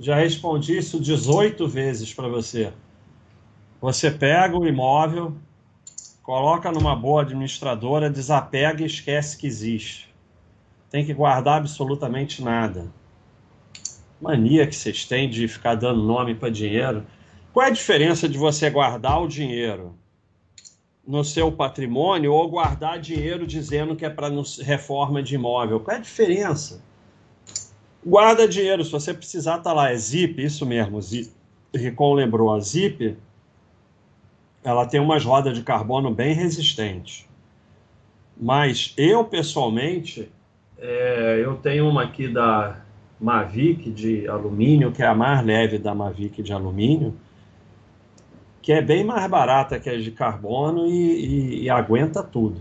Já respondi isso 18 vezes para você. Você pega o imóvel, coloca numa boa administradora, desapega e esquece que existe. Tem que guardar absolutamente nada. Mania que vocês têm de ficar dando nome para dinheiro. Qual é a diferença de você guardar o dinheiro no seu patrimônio ou guardar dinheiro dizendo que é para reforma de imóvel? Qual é a diferença? Guarda dinheiro, se você precisar, tá lá. É Zip, isso mesmo. Zip. Ricon lembrou, a Zip, ela tem umas rodas de carbono bem resistentes. Mas eu, pessoalmente, é, eu tenho uma aqui da Mavic de alumínio, que é a mais leve da Mavic de alumínio, que é bem mais barata que a de carbono e, e, e aguenta tudo.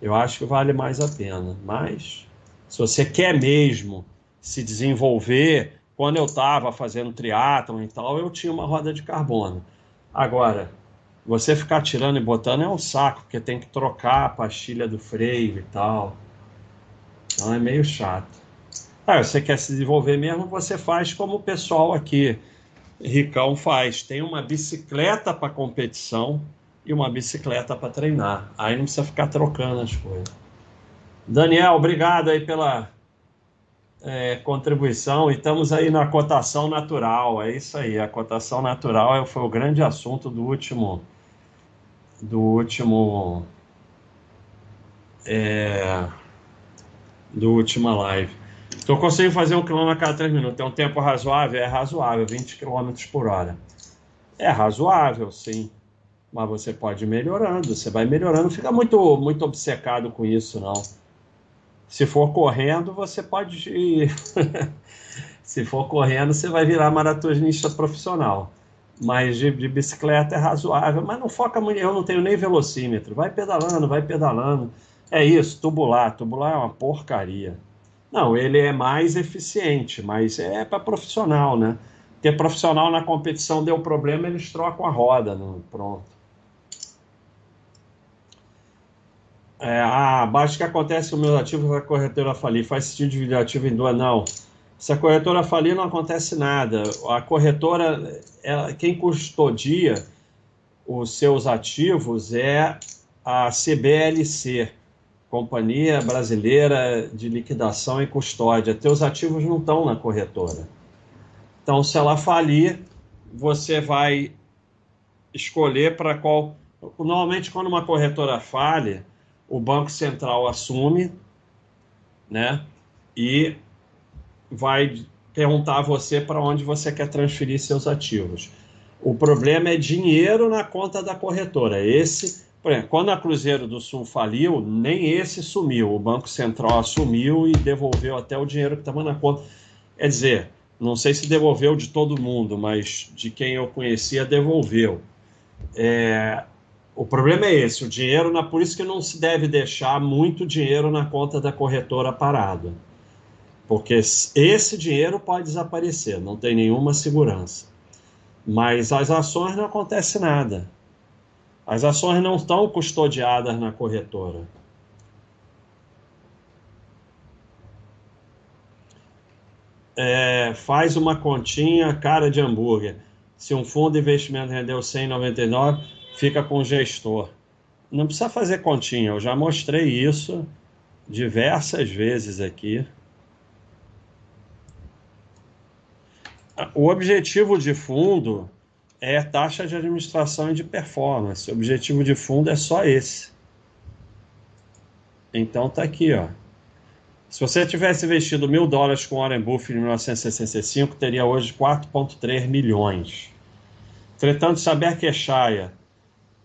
Eu acho que vale mais a pena. Mas, se você quer mesmo se desenvolver. Quando eu estava fazendo triatlon e tal, eu tinha uma roda de carbono. Agora, você ficar tirando e botando é um saco, porque tem que trocar a pastilha do freio e tal. Então é meio chato. Ah, você quer se desenvolver mesmo, você faz como o pessoal aqui, Ricão, faz. Tem uma bicicleta para competição e uma bicicleta para treinar. Aí não precisa ficar trocando as coisas. Daniel, obrigado aí pela é, contribuição e estamos aí na cotação natural. É isso aí, a cotação natural é, foi o grande assunto do último do último é, do última live. Então eu consigo fazer um quilômetro a cada três minutos. É um tempo razoável? É razoável, 20 km por hora. É razoável, sim. Mas você pode ir melhorando, você vai melhorando. Não fica muito, muito obcecado com isso, não. Se for correndo, você pode ir. Se for correndo, você vai virar maratonista profissional. Mas de, de, bicicleta é razoável, mas não foca muito. Eu não tenho nem velocímetro. Vai pedalando, vai pedalando. É isso, tubular. Tubular é uma porcaria. Não, ele é mais eficiente, mas é para profissional, né? Porque profissional na competição deu problema, eles trocam a roda. No, pronto. É, ah, abaixo que acontece com meus ativos a corretora falir. Faz sentido dividir ativo em duas? Não. Se a corretora falir, não acontece nada. A corretora, ela, quem custodia os seus ativos é a CBLC, Companhia Brasileira de Liquidação e Custódia. Teus ativos não estão na corretora. Então, se ela falir, você vai escolher para qual. Normalmente, quando uma corretora falha, o Banco Central assume, né? E vai perguntar a você para onde você quer transferir seus ativos. O problema é dinheiro na conta da corretora. Esse, por exemplo, quando a Cruzeiro do Sul faliu, nem esse sumiu. O Banco Central assumiu e devolveu até o dinheiro que estava na conta. Quer dizer, não sei se devolveu de todo mundo, mas de quem eu conhecia, devolveu. É, o problema é esse, o dinheiro, na, por isso que não se deve deixar muito dinheiro na conta da corretora parado. Porque esse dinheiro pode desaparecer, não tem nenhuma segurança. Mas as ações não acontece nada. As ações não estão custodiadas na corretora. É, faz uma continha cara de hambúrguer. Se um fundo de investimento rendeu 199, fica com o gestor. Não precisa fazer continha, eu já mostrei isso diversas vezes aqui. O objetivo de fundo é taxa de administração e de performance. O objetivo de fundo é só esse. Então tá aqui, ó. Se você tivesse investido mil dólares com Warren Buffett em 1965, teria hoje 4,3 milhões. Entretanto, saber que Shaya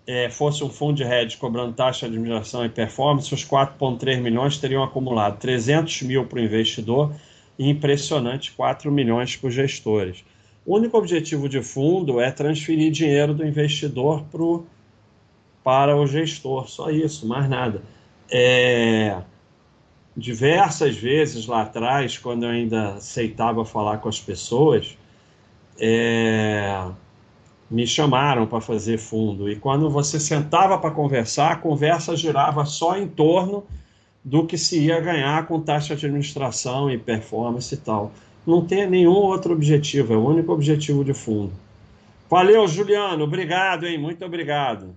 é, fosse um fundo de hedge cobrando taxa de administração e performance, os 4,3 milhões teriam acumulado 300 mil para o investidor e impressionante 4 milhões para os gestores. O único objetivo de fundo é transferir dinheiro do investidor pro, para o gestor, só isso, mais nada. É, diversas vezes lá atrás, quando eu ainda aceitava falar com as pessoas, é, me chamaram para fazer fundo. E quando você sentava para conversar, a conversa girava só em torno do que se ia ganhar com taxa de administração e performance e tal. não tenha nenhum outro objetivo, é o único objetivo de fundo. Valeu, Juliano, obrigado, hein? Muito obrigado.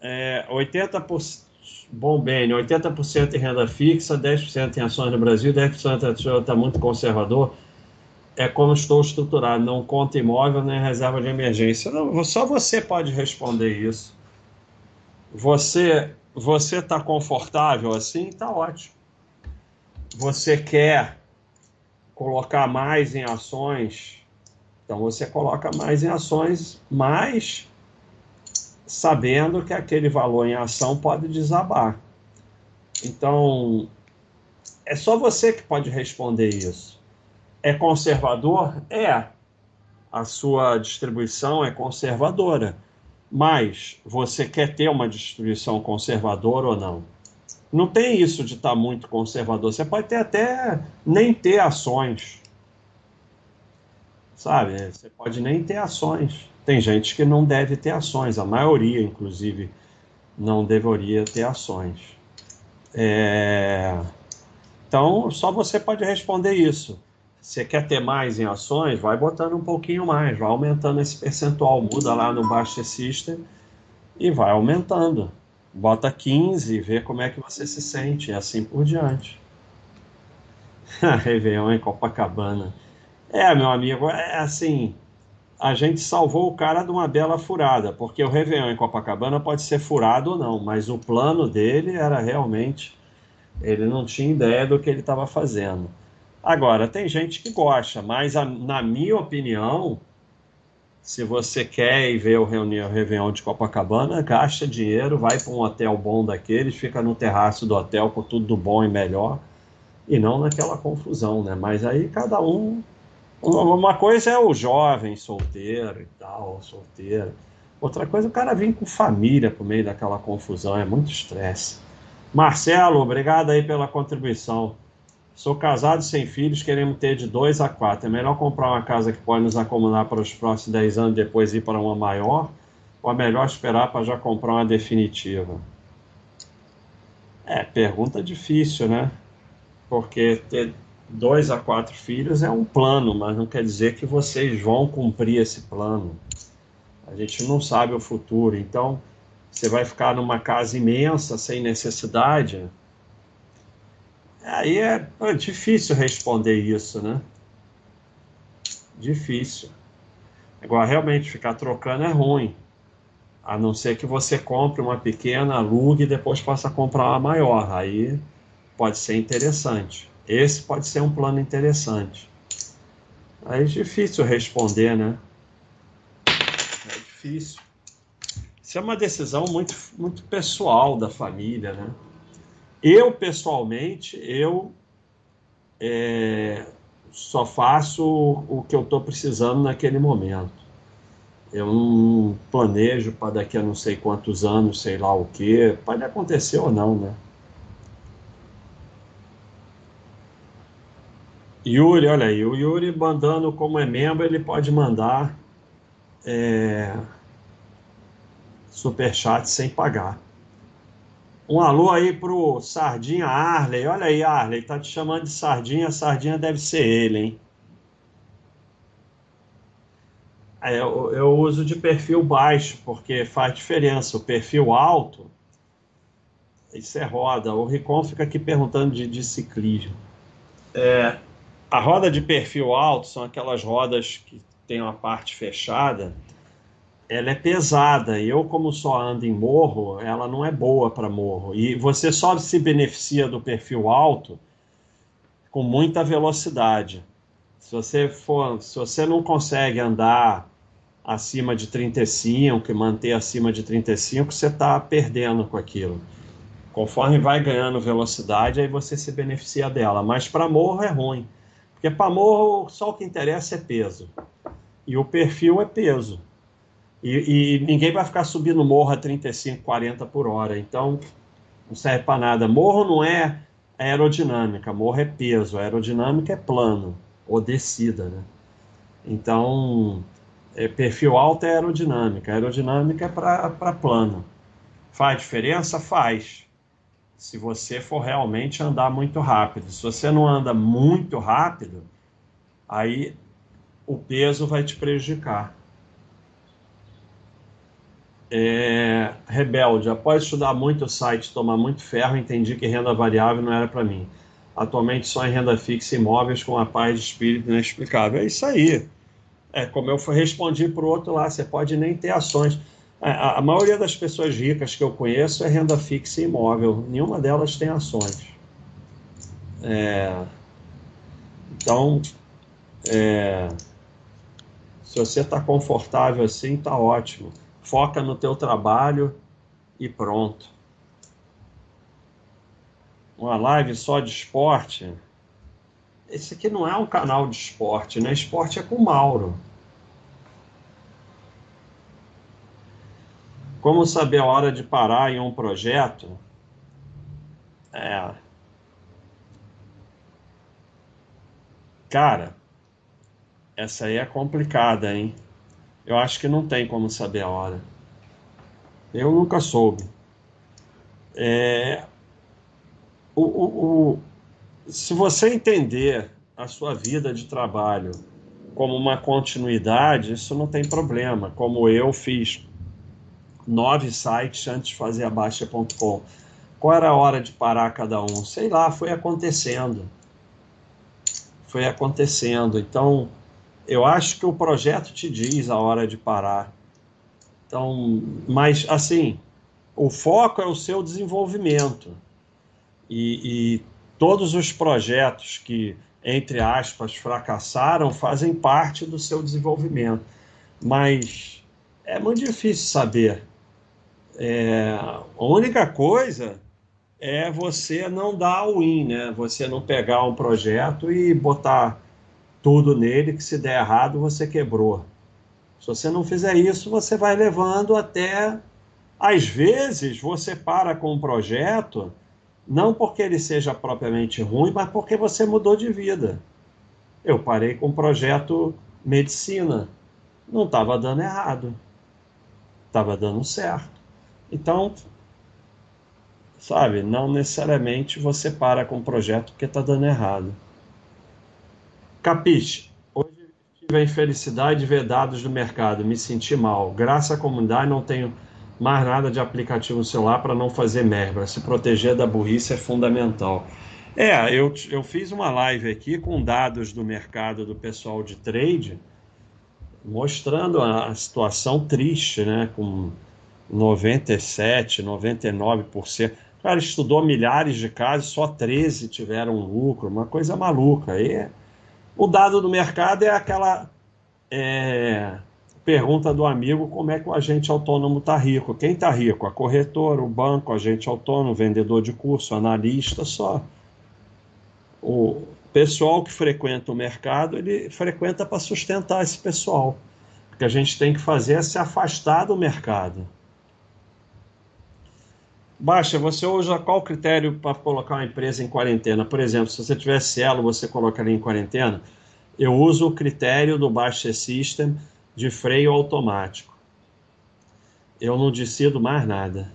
É, 80%, bom, bem, 80% em renda fixa, 10% em ações no Brasil, 10% está muito conservador. É como estou estruturado, não conta imóvel nem reserva de emergência. Não, só você pode responder isso. Você você está confortável assim? Está ótimo. Você quer colocar mais em ações? Então você coloca mais em ações, mas sabendo que aquele valor em ação pode desabar. Então, é só você que pode responder isso. É conservador? É. A sua distribuição é conservadora. Mas você quer ter uma distribuição conservadora ou não? Não tem isso de estar tá muito conservador. Você pode ter até nem ter ações. Sabe? Você pode nem ter ações. Tem gente que não deve ter ações, a maioria, inclusive, não deveria ter ações. É... Então, só você pode responder isso. Você quer ter mais em ações? Vai botando um pouquinho mais, vai aumentando esse percentual. Muda lá no Baixa System e vai aumentando. Bota 15 e vê como é que você se sente, e assim por diante. Réveillon em Copacabana. É, meu amigo, é assim. A gente salvou o cara de uma bela furada, porque o Réveillon em Copacabana pode ser furado ou não, mas o plano dele era realmente. Ele não tinha ideia do que ele estava fazendo. Agora, tem gente que gosta, mas a, na minha opinião, se você quer ir ver o reunião, Réveillon de Copacabana, gasta dinheiro, vai para um hotel bom daqueles, fica no terraço do hotel com tudo bom e melhor, e não naquela confusão, né? Mas aí cada um. Uma coisa é o jovem solteiro e tal, solteiro. Outra coisa o cara vir com família por meio daquela confusão, é muito estresse. Marcelo, obrigado aí pela contribuição. Sou casado sem filhos, queremos ter de dois a quatro. É melhor comprar uma casa que pode nos acomodar para os próximos dez anos, depois ir para uma maior? Ou é melhor esperar para já comprar uma definitiva? É, pergunta difícil, né? Porque ter dois a quatro filhos é um plano, mas não quer dizer que vocês vão cumprir esse plano. A gente não sabe o futuro. Então, você vai ficar numa casa imensa, sem necessidade Aí é, é difícil responder isso, né? Difícil. Agora, realmente, ficar trocando é ruim. A não ser que você compre uma pequena, alugue e depois possa comprar uma maior. Aí pode ser interessante. Esse pode ser um plano interessante. Aí é difícil responder, né? É difícil. Isso é uma decisão muito, muito pessoal da família, né? Eu, pessoalmente, eu é, só faço o que eu estou precisando naquele momento. Eu não planejo para daqui a não sei quantos anos, sei lá o que. Pode acontecer ou não, né? Yuri, olha aí, o Yuri mandando como é membro, ele pode mandar é, superchat sem pagar. Um alô aí pro Sardinha Arley. Olha aí, Arley, tá te chamando de Sardinha. Sardinha deve ser ele, hein? É, eu, eu uso de perfil baixo, porque faz diferença. O perfil alto, isso é roda. O Ricon fica aqui perguntando de, de ciclismo. É, a roda de perfil alto são aquelas rodas que tem uma parte fechada ela é pesada eu como só ando em morro, ela não é boa para morro. E você só se beneficia do perfil alto com muita velocidade. Se você for, se você não consegue andar acima de 35, e manter acima de 35, você está perdendo com aquilo. Conforme vai ganhando velocidade, aí você se beneficia dela. Mas para morro é ruim. Porque para morro só o que interessa é peso. E o perfil é peso. E, e, ninguém vai ficar subindo morro a 35, 40 por hora. Então, não serve para nada. Morro não é aerodinâmica, morro é peso. Aerodinâmica é plano ou descida, né? Então, é, perfil alto é aerodinâmica. aerodinâmica é para plano. Faz diferença? Faz. Se você for realmente andar muito rápido. Se você não anda muito rápido, Aí o peso vai te prejudicar. É, rebelde, após estudar muito o site, tomar muito ferro, entendi que renda variável não era para mim. Atualmente só em renda fixa e imóveis com a paz de espírito inexplicável. É isso aí. É como eu respondi para o outro lá, você pode nem ter ações. A, a, a maioria das pessoas ricas que eu conheço é renda fixa e imóvel. Nenhuma delas tem ações. É, então, é, se você está confortável assim, está ótimo. Foca no teu trabalho e pronto. Uma live só de esporte. Esse aqui não é um canal de esporte, né? Esporte é com o Mauro. Como saber a hora de parar em um projeto? É. Cara, essa aí é complicada, hein? Eu acho que não tem como saber a hora. Eu nunca soube. É, o, o, o, se você entender a sua vida de trabalho como uma continuidade, isso não tem problema. Como eu fiz nove sites antes de fazer a Baixa.com. Qual era a hora de parar cada um? Sei lá, foi acontecendo. Foi acontecendo. Então, eu acho que o projeto te diz a hora de parar. Então, mas assim, o foco é o seu desenvolvimento. E, e todos os projetos que, entre aspas, fracassaram fazem parte do seu desenvolvimento. Mas é muito difícil saber. É, a única coisa é você não dar o win, né? Você não pegar um projeto e botar tudo nele, que se der errado, você quebrou. Se você não fizer isso, você vai levando até. Às vezes, você para com um projeto, não porque ele seja propriamente ruim, mas porque você mudou de vida. Eu parei com o projeto medicina. Não estava dando errado. Estava dando certo. Então, sabe, não necessariamente você para com o projeto porque está dando errado. Capiche. Hoje tive a infelicidade de ver dados do mercado, me senti mal. Graças à comunidade não tenho mais nada de aplicativo no celular para não fazer merda. Se proteger da burrice é fundamental. É, eu, eu fiz uma live aqui com dados do mercado do pessoal de trade, mostrando a, a situação triste, né? Com 97, 99%. O cara estudou milhares de casos, só 13 tiveram lucro, uma coisa maluca. Aí o dado do mercado é aquela é, pergunta do amigo como é que o agente autônomo está rico. Quem está rico? A corretora, o banco, o agente autônomo, vendedor de curso, analista, só. O pessoal que frequenta o mercado, ele frequenta para sustentar esse pessoal. O que a gente tem que fazer é se afastar do mercado. Baixa, você usa qual critério para colocar uma empresa em quarentena? Por exemplo, se você tiver Cielo, você colocaria em quarentena? Eu uso o critério do Baixa System de freio automático. Eu não decido mais nada.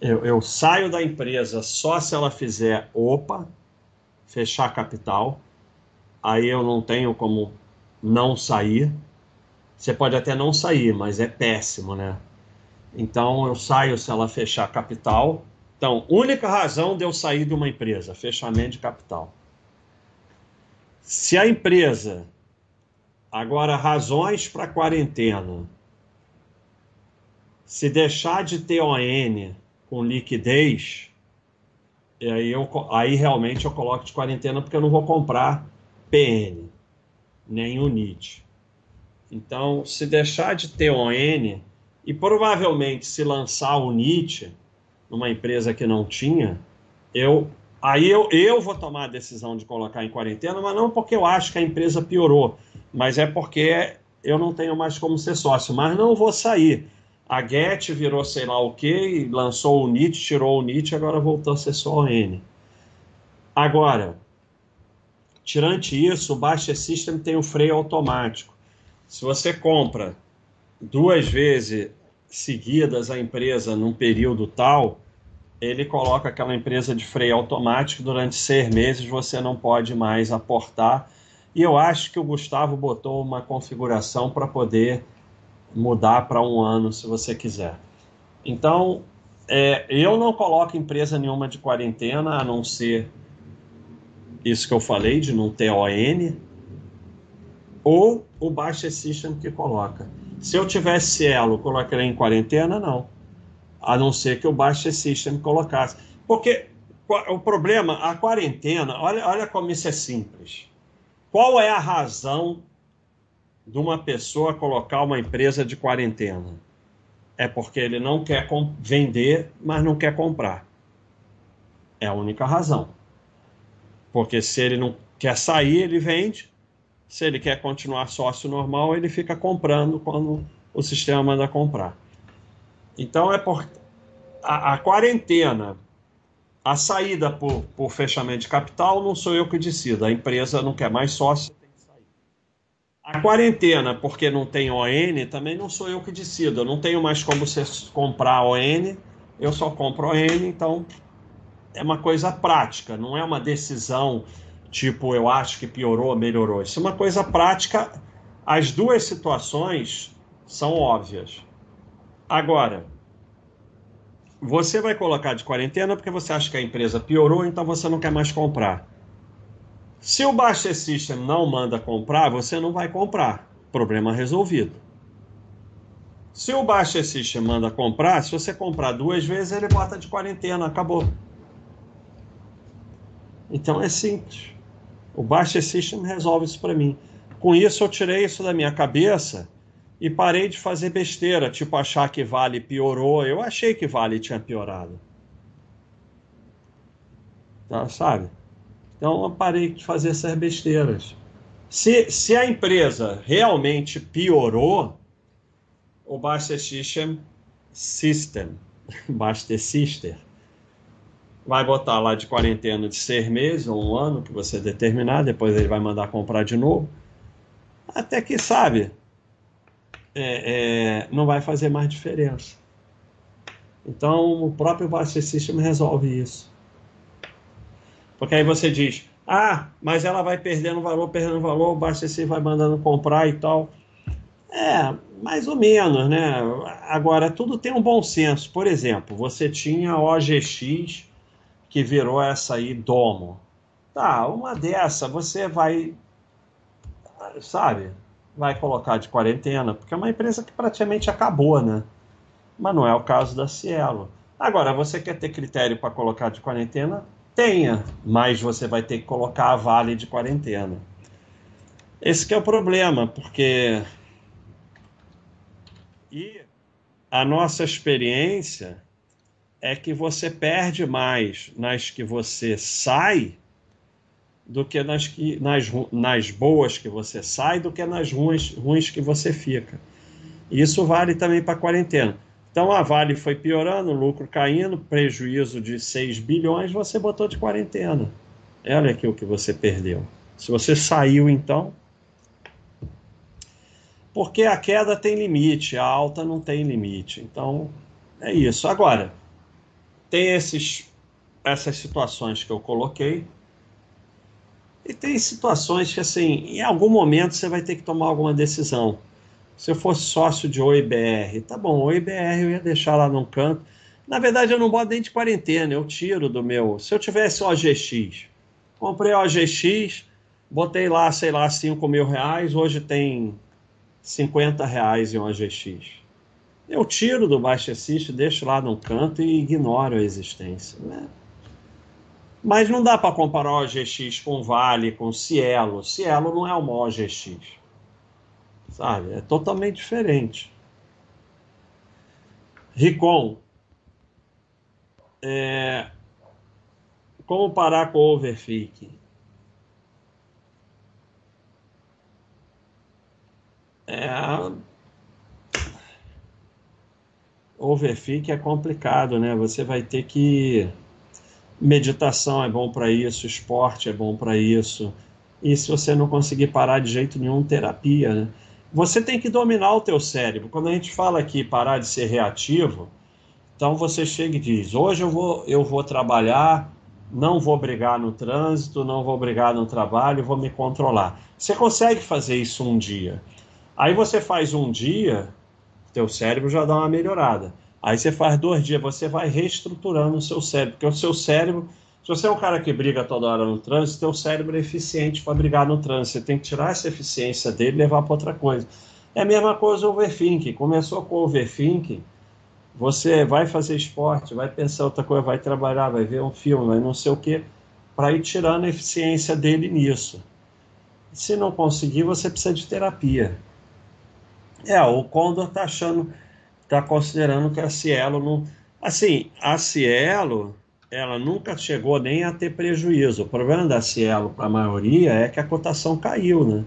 Eu, eu saio da empresa só se ela fizer OPA, fechar capital. Aí eu não tenho como não sair. Você pode até não sair, mas é péssimo, né? Então eu saio se ela fechar capital. Então, única razão de eu sair de uma empresa, fechamento de capital. Se a empresa agora razões para quarentena, se deixar de ter ON com liquidez, aí, eu, aí realmente eu coloco de quarentena porque eu não vou comprar PN, nem UNIT. Então, se deixar de ter ON, e provavelmente, se lançar o Nietzsche numa empresa que não tinha, eu aí eu, eu vou tomar a decisão de colocar em quarentena, mas não porque eu acho que a empresa piorou, mas é porque eu não tenho mais como ser sócio, mas não vou sair. A Get virou sei lá o que, lançou o NIT, tirou o NIT, agora voltou a ser só o N. Agora, tirante isso, o Baixa System tem o freio automático. Se você compra duas vezes seguidas a empresa num período tal, ele coloca aquela empresa de freio automático durante seis meses, você não pode mais aportar E eu acho que o Gustavo botou uma configuração para poder mudar para um ano, se você quiser. Então, é, eu não coloco empresa nenhuma de quarentena, a não ser isso que eu falei, de não ter ON, ou o Baixa System que coloca. Se eu tivesse Cielo, colocaria em quarentena? Não. A não ser que o Baixa System colocasse. Porque o problema, a quarentena, olha, olha como isso é simples. Qual é a razão de uma pessoa colocar uma empresa de quarentena? É porque ele não quer vender, mas não quer comprar. É a única razão. Porque se ele não quer sair, ele vende. Se ele quer continuar sócio normal, ele fica comprando quando o sistema manda comprar. Então é por a, a quarentena, a saída por, por fechamento de capital não sou eu que decido. A empresa não quer mais sócio, tem que sair. A quarentena, porque não tem ON, também não sou eu que decido. Eu não tenho mais como você comprar ON, eu só compro ON, então é uma coisa prática, não é uma decisão tipo eu acho que piorou, melhorou. Isso é uma coisa prática. As duas situações são óbvias. Agora, você vai colocar de quarentena porque você acha que a empresa piorou, então você não quer mais comprar. Se o Baixa System não manda comprar, você não vai comprar. Problema resolvido. Se o Baixa System manda comprar, se você comprar duas vezes, ele bota de quarentena, acabou. Então é simples. O Baixa System resolve isso para mim. Com isso, eu tirei isso da minha cabeça e parei de fazer besteira, tipo achar que Vale piorou. Eu achei que Vale tinha piorado. Tá, sabe? Então, eu parei de fazer essas besteiras. Se, se a empresa realmente piorou, o Baixa System System, Baixa System, vai botar lá de quarentena de seis meses ou um ano que você determinar, depois ele vai mandar comprar de novo. Até que, sabe, é, é, não vai fazer mais diferença. Então, o próprio System resolve isso. Porque aí você diz, ah, mas ela vai perdendo valor, perdendo valor, o System vai mandando comprar e tal. É, mais ou menos, né? Agora, tudo tem um bom senso. Por exemplo, você tinha OGX que virou essa aí Domo. Tá, uma dessa você vai, sabe, vai colocar de quarentena, porque é uma empresa que praticamente acabou, né? Mas não é o caso da Cielo. Agora, você quer ter critério para colocar de quarentena? Tenha, mas você vai ter que colocar a Vale de quarentena. Esse é o problema, porque e a nossa experiência é que você perde mais nas que você sai do que nas, que, nas, nas boas que você sai do que nas ruins, ruins que você fica. Isso vale também para a quarentena. Então a Vale foi piorando, lucro caindo, prejuízo de 6 bilhões, você botou de quarentena. Olha aqui o que você perdeu. Se você saiu, então. Porque a queda tem limite, a alta não tem limite. Então, é isso. Agora, tem esses, essas situações que eu coloquei. E tem situações que, assim, em algum momento você vai ter que tomar alguma decisão. Se eu fosse sócio de OIBR, tá bom, OIBR eu ia deixar lá num canto. Na verdade, eu não boto nem de quarentena, eu tiro do meu. Se eu tivesse OGX, comprei OGX, botei lá, sei lá, 5 mil reais, hoje tem 50 reais em OGX. Eu tiro do baixo assist, deixo lá no canto e ignoro a existência. Né? Mas não dá para comparar o OGX com Vale, com Cielo. Cielo não é uma OGX. Sabe? É totalmente diferente. Ricom. É... Como parar com o overfit? É, overfic é complicado, né? Você vai ter que. Meditação é bom para isso, esporte é bom para isso. E se você não conseguir parar de jeito nenhum, terapia, né? Você tem que dominar o teu cérebro. Quando a gente fala aqui parar de ser reativo, então você chega e diz: hoje eu vou, eu vou trabalhar não vou brigar no trânsito, não vou brigar no trabalho, vou me controlar. Você consegue fazer isso um dia. Aí você faz um dia, teu cérebro já dá uma melhorada. Aí você faz dois dias, você vai reestruturando o seu cérebro, porque o seu cérebro, se você é um cara que briga toda hora no trânsito, teu cérebro é eficiente para brigar no trânsito. Você tem que tirar essa eficiência dele e levar para outra coisa. É a mesma coisa o overthinking. Começou com o overthinking, você vai fazer esporte, vai pensar outra coisa, vai trabalhar, vai ver um filme, vai não sei o quê, para ir tirando a eficiência dele nisso. Se não conseguir, você precisa de terapia. É, o Condor está achando, está considerando que a Cielo não. Assim, a Cielo, ela nunca chegou nem a ter prejuízo. O problema da Cielo para a maioria é que a cotação caiu, né?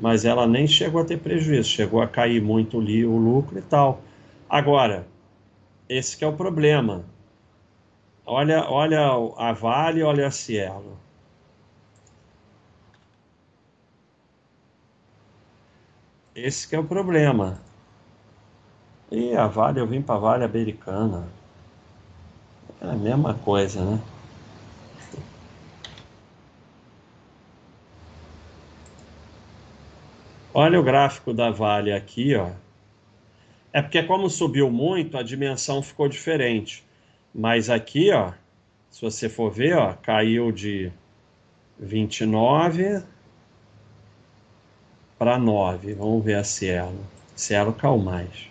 Mas ela nem chegou a ter prejuízo, chegou a cair muito o lucro e tal. Agora, esse que é o problema. Olha, olha a Vale, olha a Cielo. Esse que é o problema. E a Vale, eu vim para a Vale Americana. É a mesma coisa, né? Olha o gráfico da Vale aqui, ó. É porque como subiu muito, a dimensão ficou diferente. Mas aqui, ó, se você for ver, ó, caiu de 29 para 9. Vamos ver a Cielo. Cielo caiu mais.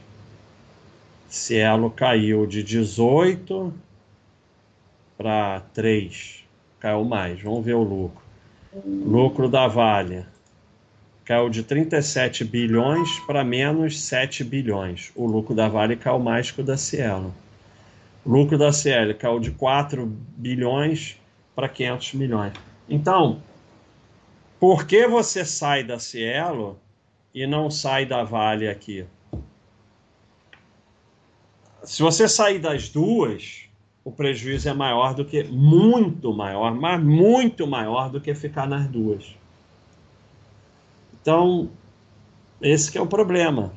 Cielo caiu de 18 para 3. Caiu mais. Vamos ver o lucro. Lucro da Vale caiu de 37 bilhões para menos 7 bilhões. O lucro da Vale caiu mais que o da Cielo. Lucro da Cielo caiu de 4 bilhões para 500 milhões. Então, por que você sai da Cielo e não sai da Vale aqui? Se você sair das duas, o prejuízo é maior do que, muito maior, mas muito maior do que ficar nas duas. Então, esse é o problema.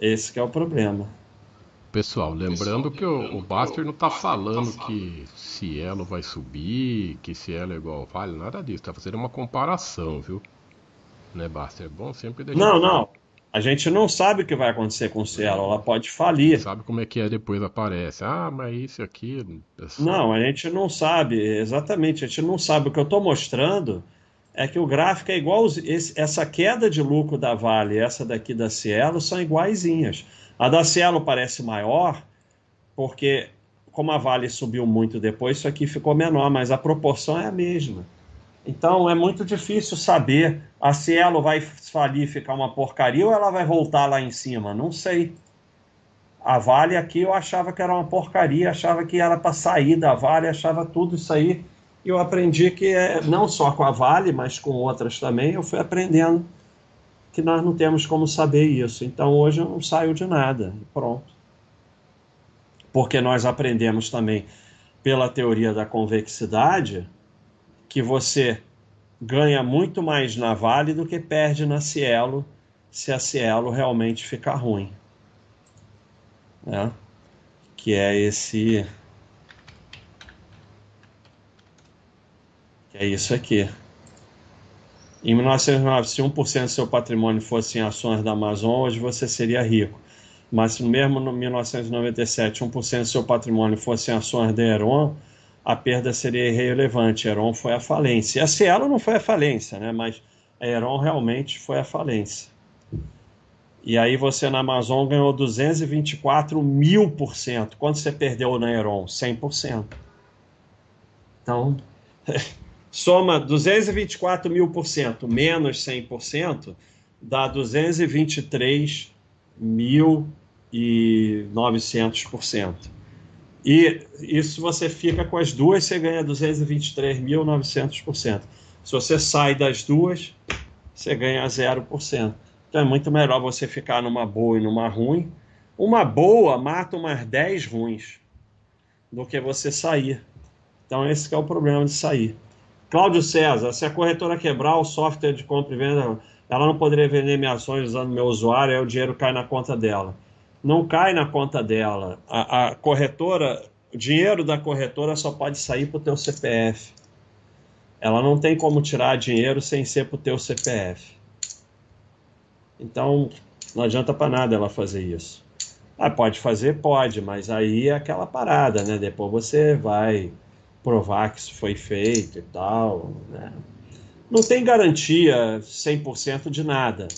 Esse é o problema. Pessoal, lembrando que o, o Baster não está falando que Cielo vai subir, que Cielo é igual Vale, nada disso. Está fazendo uma comparação, viu? Né, Baster? É bom sempre deixar. Não, não. A gente não sabe o que vai acontecer com Cielo. Ela pode falir. Sabe como é que é depois aparece? Ah, mas isso aqui. Não, a gente não sabe. Exatamente. A gente não sabe. O que eu estou mostrando é que o gráfico é igual. Esse, essa queda de lucro da Vale e essa daqui da Cielo são iguaizinhas. A da Cielo parece maior, porque como a Vale subiu muito depois, isso aqui ficou menor, mas a proporção é a mesma. Então é muito difícil saber a Cielo vai falir e ficar uma porcaria ou ela vai voltar lá em cima. Não sei. A Vale aqui eu achava que era uma porcaria, achava que era para sair da Vale, achava tudo isso aí eu aprendi que é, não só com a Vale, mas com outras também, eu fui aprendendo que nós não temos como saber isso. Então hoje eu não saio de nada, pronto. Porque nós aprendemos também pela teoria da convexidade que você ganha muito mais na Vale do que perde na Cielo se a Cielo realmente ficar ruim. Né? Que é esse É isso aqui. Em 1909, se 1% do seu patrimônio fosse em ações da Amazon, hoje você seria rico. Mas se mesmo no 1997 1% do seu patrimônio fosse em ações da Heron, a perda seria irrelevante. A Heron foi a falência. E a Cielo não foi a falência, né? mas a Heron realmente foi a falência. E aí você na Amazon ganhou 224 mil por cento. Quanto você perdeu na Heron? 100%. Então, soma 224 mil por cento menos 100%, dá 223 mil e 900 por cento. E isso você fica com as duas, você ganha 223.900%. Se você sai das duas, você ganha 0%. Então é muito melhor você ficar numa boa e numa ruim. Uma boa mata umas 10 ruins do que você sair. Então esse é o problema de sair. Cláudio César, se a corretora quebrar o software de compra e venda, ela não poderia vender minhas ações usando meu usuário, aí o dinheiro cai na conta dela. Não cai na conta dela. A, a corretora, o dinheiro da corretora só pode sair para o teu CPF. Ela não tem como tirar dinheiro sem ser para o teu CPF. Então, não adianta para nada ela fazer isso. Ah, pode fazer? Pode, mas aí é aquela parada, né? Depois você vai provar que isso foi feito e tal, né? Não tem garantia 100% de nada,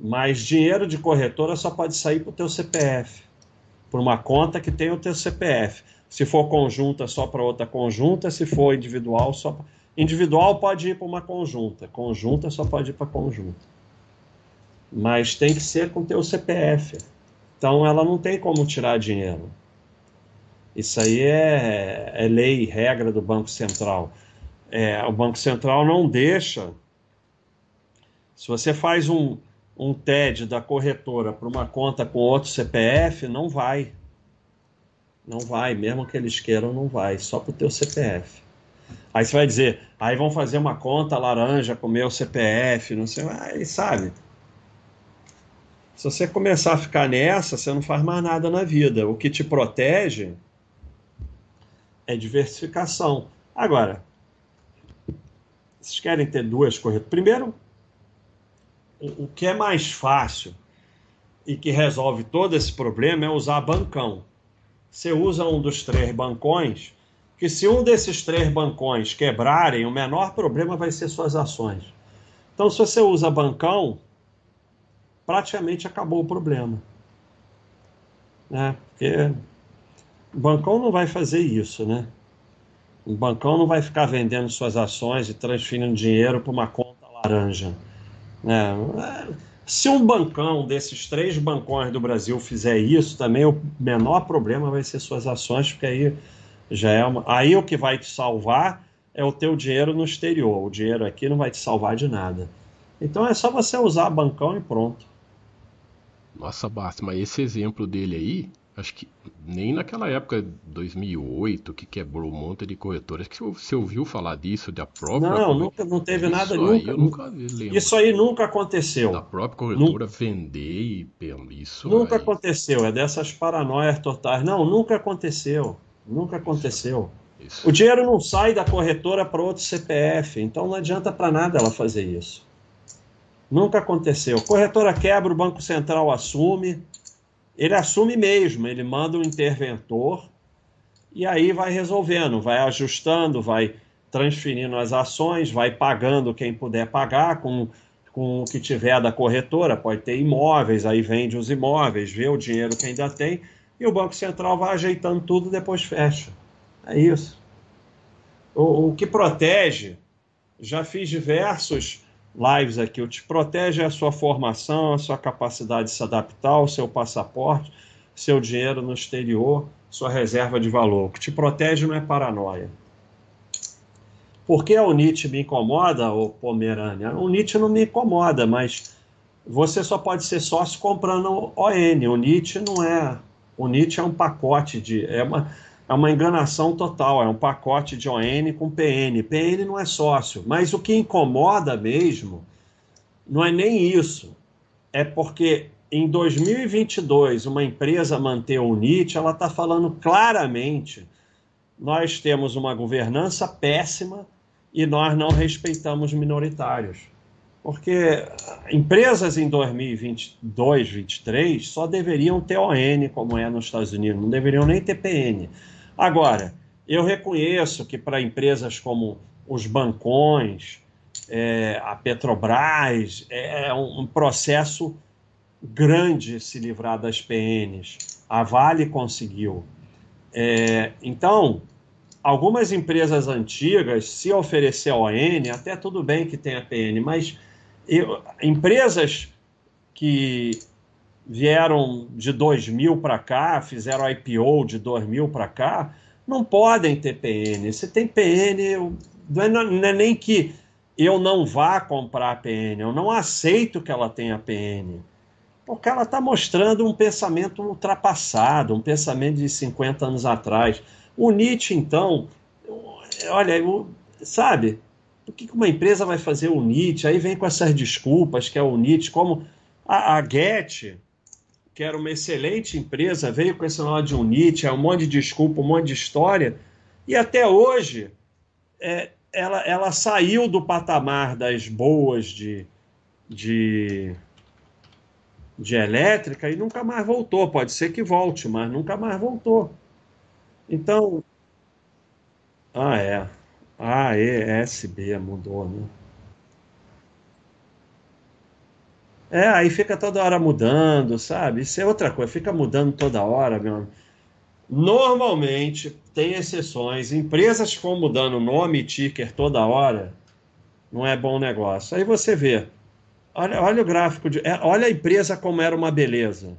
mas dinheiro de corretora só pode sair para o teu CPF, por uma conta que tem o teu CPF. Se for conjunta, só para outra conjunta, se for individual, só individual pode ir para uma conjunta, conjunta só pode ir para conjunta. Mas tem que ser com o teu CPF. Então ela não tem como tirar dinheiro. Isso aí é, é lei, regra do Banco Central. É, o Banco Central não deixa. Se você faz um, um TED da corretora para uma conta com outro CPF, não vai. Não vai, mesmo que eles queiram, não vai, só para o teu CPF. Aí você vai dizer, aí vão fazer uma conta laranja com meu CPF, não sei, aí sabe. Se você começar a ficar nessa, você não faz mais nada na vida. O que te protege é diversificação. Agora, vocês querem ter duas corretoras? Primeiro, o que é mais fácil e que resolve todo esse problema é usar bancão. Você usa um dos três bancões, que se um desses três bancões quebrarem, o menor problema vai ser suas ações. Então, se você usa bancão, praticamente acabou o problema. Né? Porque o bancão não vai fazer isso, né? O bancão não vai ficar vendendo suas ações e transferindo dinheiro para uma conta laranja. Né? Se um bancão desses três bancões do Brasil fizer isso, também o menor problema vai ser suas ações, porque aí já é uma... aí o que vai te salvar é o teu dinheiro no exterior. O dinheiro aqui não vai te salvar de nada. Então é só você usar bancão e pronto. Nossa, Basta, mas esse exemplo dele aí, acho que nem naquela época, 2008, que quebrou um monte de corretoras, que você ouviu falar disso, da própria... Não, nunca, não teve isso nada, nunca, eu nunca. Isso aí nunca aconteceu. Da própria corretora nunca, vender e... Isso Nunca aí. aconteceu, é dessas paranoias totais. Não, nunca aconteceu, nunca aconteceu. Isso. O dinheiro não sai da corretora para outro CPF, então não adianta para nada ela fazer isso. Nunca aconteceu. Corretora quebra, o Banco Central assume. Ele assume mesmo, ele manda um interventor e aí vai resolvendo, vai ajustando, vai transferindo as ações, vai pagando quem puder pagar com, com o que tiver da corretora. Pode ter imóveis, aí vende os imóveis, vê o dinheiro que ainda tem e o Banco Central vai ajeitando tudo depois fecha. É isso. O, o que protege, já fiz diversos lives aqui. O te protege a sua formação, a sua capacidade de se adaptar, o seu passaporte, seu dinheiro no exterior, sua reserva de valor. O que te protege não é paranoia. Por que a UNIT me incomoda, o Pomerânia? A UNIT não me incomoda, mas você só pode ser sócio comprando ON. O NIT não é. O NIT é um pacote de. É uma, é uma enganação total, é um pacote de ON com PN. PN não é sócio, mas o que incomoda mesmo não é nem isso, é porque em 2022 uma empresa manter o NIT, ela está falando claramente nós temos uma governança péssima e nós não respeitamos minoritários. Porque empresas em 2022, 2023 só deveriam ter ON, como é nos Estados Unidos, não deveriam nem ter PN. Agora, eu reconheço que para empresas como os bancões, é, a Petrobras, é, é um, processo grande se livrar das PNs. A Vale conseguiu. É, então, algumas empresas antigas, se oferecer ON, até tudo bem que tenha PN, mas eu, empresas que vieram de 2000 para cá, fizeram IPO de 2000 para cá, não podem ter PN. Se tem PN, não é, não é nem que eu não vá comprar PN, eu não aceito que ela tenha PN. Porque ela está mostrando um pensamento ultrapassado, um pensamento de 50 anos atrás. O Nietzsche, então, olha, sabe, o que uma empresa vai fazer o Nietzsche? Aí vem com essas desculpas que é o Nietzsche, como a, a Get, que era uma excelente empresa, veio com esse nome de Unite, é um monte de desculpa, um monte de história, e até hoje é, ela, ela saiu do patamar das boas de, de, de elétrica e nunca mais voltou. Pode ser que volte, mas nunca mais voltou. Então. Ah, é. Ah, ESB mudou, né? É, aí fica toda hora mudando, sabe? Isso é outra coisa, fica mudando toda hora, meu. Normalmente, tem exceções, empresas que vão mudando nome e ticker toda hora, não é bom negócio. Aí você vê, olha, olha o gráfico, de, é, olha a empresa como era uma beleza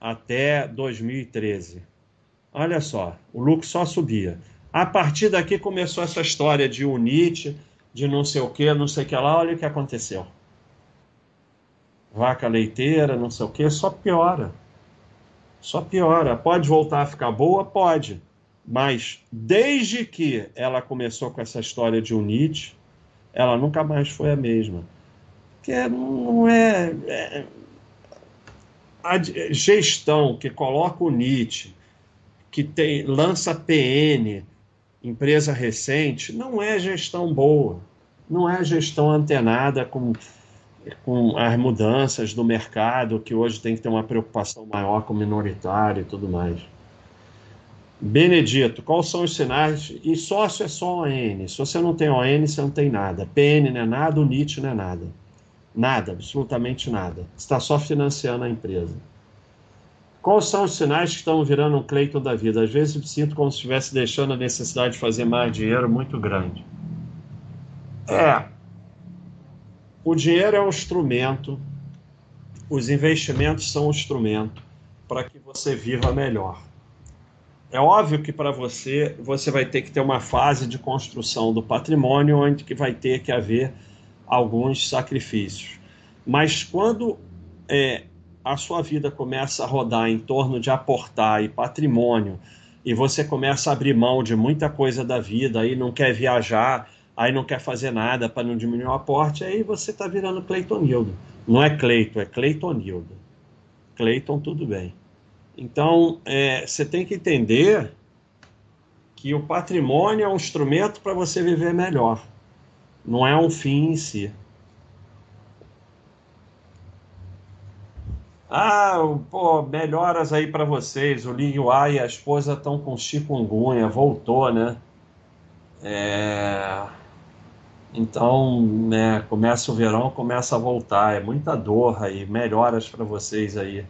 até 2013. Olha só, o lucro só subia. A partir daqui começou essa história de unite, de não sei o que, não sei o que lá, olha o que aconteceu vaca leiteira, não sei o que, só piora. Só piora. Pode voltar a ficar boa? Pode. Mas desde que ela começou com essa história de unite, ela nunca mais foi a mesma. Porque não é, é a gestão que coloca o NIT, que tem, lança PN, empresa recente, não é gestão boa. Não é gestão antenada com com as mudanças do mercado, que hoje tem que ter uma preocupação maior com o minoritário e tudo mais. Benedito, quais são os sinais? E sócio é só ON. Se você não tem ON, você não tem nada. PN não é nada, o NIT não é nada. Nada, absolutamente nada. Você está só financiando a empresa. Quais são os sinais que estão virando um Cleiton da vida? Às vezes eu sinto como se estivesse deixando a necessidade de fazer mais dinheiro muito grande. É, o dinheiro é um instrumento, os investimentos são um instrumento para que você viva melhor. É óbvio que para você, você vai ter que ter uma fase de construção do patrimônio onde que vai ter que haver alguns sacrifícios. Mas quando é, a sua vida começa a rodar em torno de aportar e patrimônio, e você começa a abrir mão de muita coisa da vida, aí não quer viajar, aí não quer fazer nada para não diminuir o aporte, aí você está virando Cleitonildo. Não é Cleito, é Cleitonildo. Cleiton, tudo bem. Então, é, você tem que entender que o patrimônio é um instrumento para você viver melhor. Não é um fim em si. Ah, pô, melhoras aí para vocês. O Li Yuai e a esposa estão com chikungunya, voltou, né? É... Então, né, começa o verão, começa a voltar. É muita dor aí. Melhoras para vocês aí.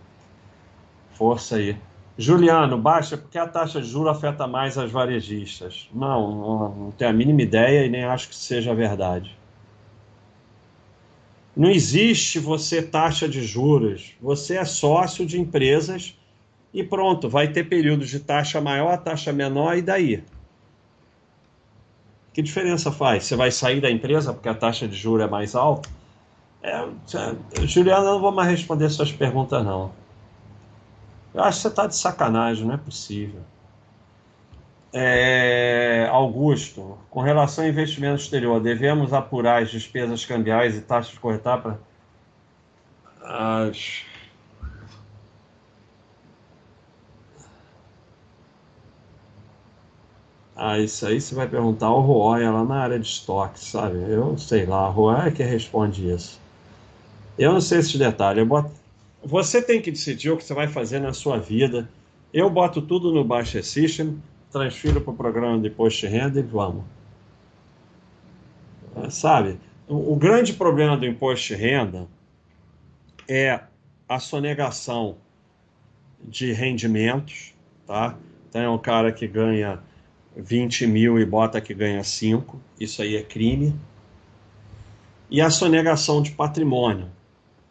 Força aí. Juliano, baixa porque a taxa de juros afeta mais as varejistas. Não, não, não tenho a mínima ideia e nem acho que seja verdade. Não existe você taxa de juros. Você é sócio de empresas e pronto, vai ter períodos de taxa maior, taxa menor e daí? Que diferença faz? Você vai sair da empresa porque a taxa de juros é mais alta? É, Juliana, eu não vou mais responder suas perguntas, não. Eu acho que você está de sacanagem, não é possível. É, Augusto, com relação ao investimento exterior, devemos apurar as despesas cambiais e taxas de corretar para. As Ah, isso aí você vai perguntar ao Roy lá na área de estoque, sabe? Eu sei lá, a Roy é que responde isso. Eu não sei esses detalhes. Boto... Você tem que decidir o que você vai fazer na sua vida. Eu boto tudo no Baixa System, transfiro para o programa de de renda e vamos. É, sabe? O, o grande problema do imposto de renda é a sonegação de rendimentos, tá? Então é um cara que ganha 20 mil e bota que ganha 5, isso aí é crime. E a sonegação de patrimônio,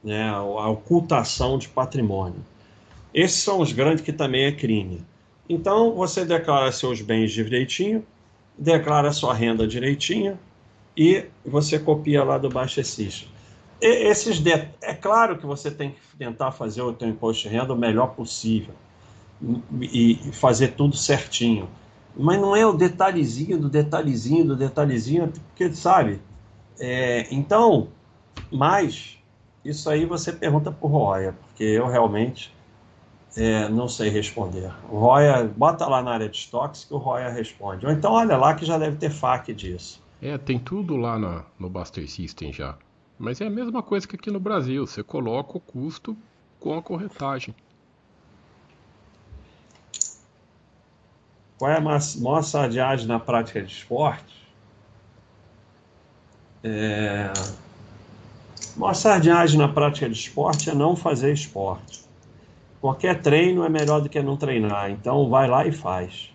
né, a ocultação de patrimônio. Esses são os grandes que também é crime. Então, você declara seus bens direitinho, declara sua renda direitinho e você copia lá do Baixa System. Esses de... É claro que você tem que tentar fazer o seu imposto de renda o melhor possível e fazer tudo certinho mas não é o detalhezinho do detalhezinho do detalhezinho, porque sabe? É, então, mas Isso aí você pergunta para o Roya, porque eu realmente é, não sei responder. O Roya, bota lá na área de estoques que o Roya responde. Ou então olha lá que já deve ter FAQ disso. É, tem tudo lá na, no Buster System já. Mas é a mesma coisa que aqui no Brasil. Você coloca o custo com a corretagem. Qual é a maior sadiagem na prática de esporte? É... Maior sardinhagem na prática de esporte é não fazer esporte. Qualquer treino é melhor do que não treinar, então vai lá e faz.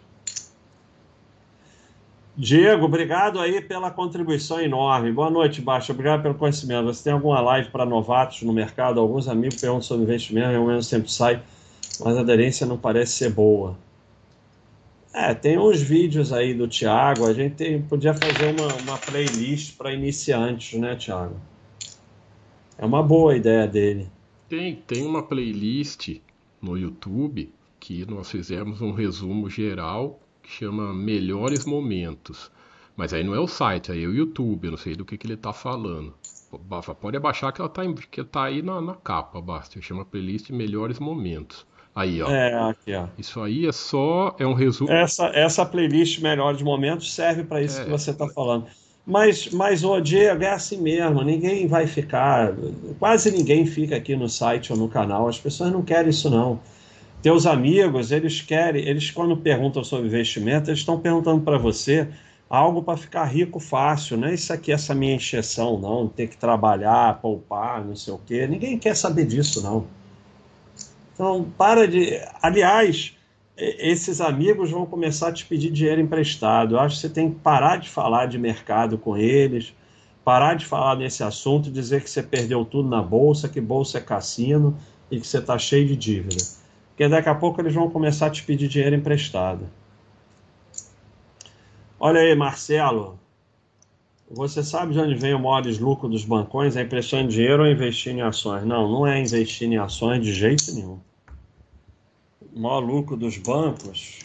Diego, obrigado aí pela contribuição enorme. Boa noite, Baixa. Obrigado pelo conhecimento. Você tem alguma live para novatos no mercado? Alguns amigos perguntam sobre investimento, eu mesmo sempre sai, mas a aderência não parece ser boa. É, tem uns vídeos aí do Thiago. A gente tem, podia fazer uma, uma playlist para iniciantes, né, Thiago? É uma boa ideia dele. Tem, tem uma playlist no YouTube que nós fizemos um resumo geral que chama Melhores Momentos. Mas aí não é o site, aí é o YouTube, eu não sei do que, que ele está falando. Pode abaixar que ela está que tá aí na, na capa, basta. Chama playlist Melhores Momentos. Aí, ó. É, aqui, ó. Isso aí é só. É um resumo. Essa, essa playlist Melhores Momentos serve para isso é, que você está falando. Mas, mas o Diego é assim mesmo, ninguém vai ficar, quase ninguém fica aqui no site ou no canal, as pessoas não querem isso não. Teus amigos, eles querem, eles quando perguntam sobre investimento, eles estão perguntando para você algo para ficar rico fácil, não é isso aqui, essa minha encheção, não, ter que trabalhar, poupar, não sei o quê, ninguém quer saber disso não. Então, para de, aliás, esses amigos vão começar a te pedir dinheiro emprestado. Eu acho que você tem que parar de falar de mercado com eles, parar de falar nesse assunto, dizer que você perdeu tudo na bolsa, que bolsa é cassino e que você está cheio de dívida. Porque daqui a pouco eles vão começar a te pedir dinheiro emprestado. Olha aí, Marcelo. Você sabe de onde vem o maior lucro dos bancões? É emprestando dinheiro ou investindo em ações? Não, não é investir em ações de jeito nenhum o maior lucro dos bancos.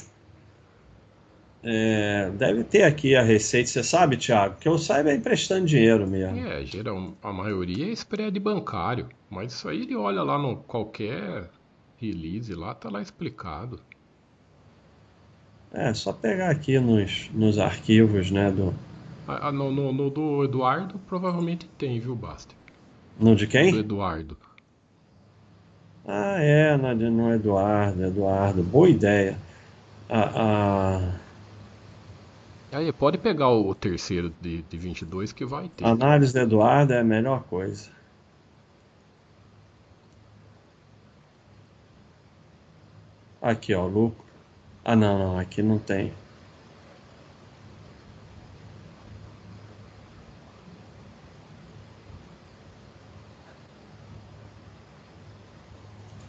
É, deve ter aqui a receita, você sabe, Tiago? Que eu saiba é emprestando dinheiro mesmo. É, geral, a maioria é spread bancário. Mas isso aí ele olha lá no qualquer release lá, tá lá explicado. É, só pegar aqui nos, nos arquivos, né, do... Ah, no, no, no, do Eduardo provavelmente tem, viu, Basta? No de quem? Do Eduardo. Ah, é, não, Eduardo, Eduardo, boa ideia. Ah, ah... Aí, pode pegar o terceiro de, de 22 que vai ter. Análise do Eduardo é a melhor coisa. Aqui, ó, lucro. Ah, não, não, aqui não tem.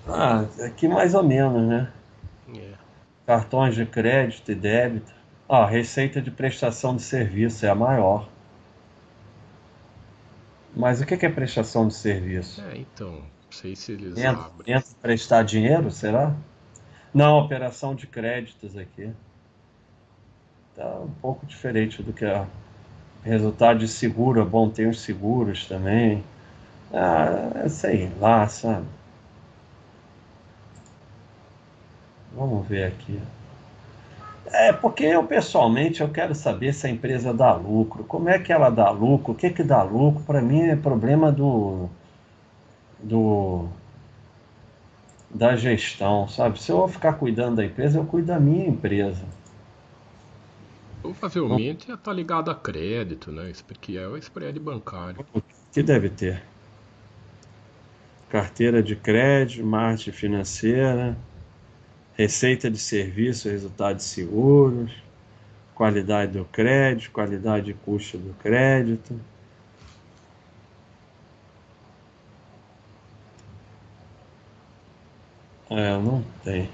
Ah, aqui mais ou menos, né? É. Cartões de crédito e débito. Ah, receita de prestação de serviço é a maior. Mas o que é prestação de serviço? É, então, não sei se eles entra, abrem. Entra prestar dinheiro, será? Não, operação de créditos aqui. Tá um pouco diferente do que a resultado de seguro. É bom, tem os seguros também. Ah, sei lá, sabe? Vamos ver aqui. É porque eu pessoalmente eu quero saber se a empresa dá lucro, como é que ela dá lucro, o que que dá lucro. Para mim é problema do do da gestão, sabe? Se eu vou ficar cuidando da empresa, eu cuido da minha empresa. Provavelmente está ligado a crédito, né? Que é o spread bancário. Que deve ter. Carteira de crédito, margem financeira receita de serviço, resultados seguros, qualidade do crédito, qualidade e custo do crédito. É, não tem.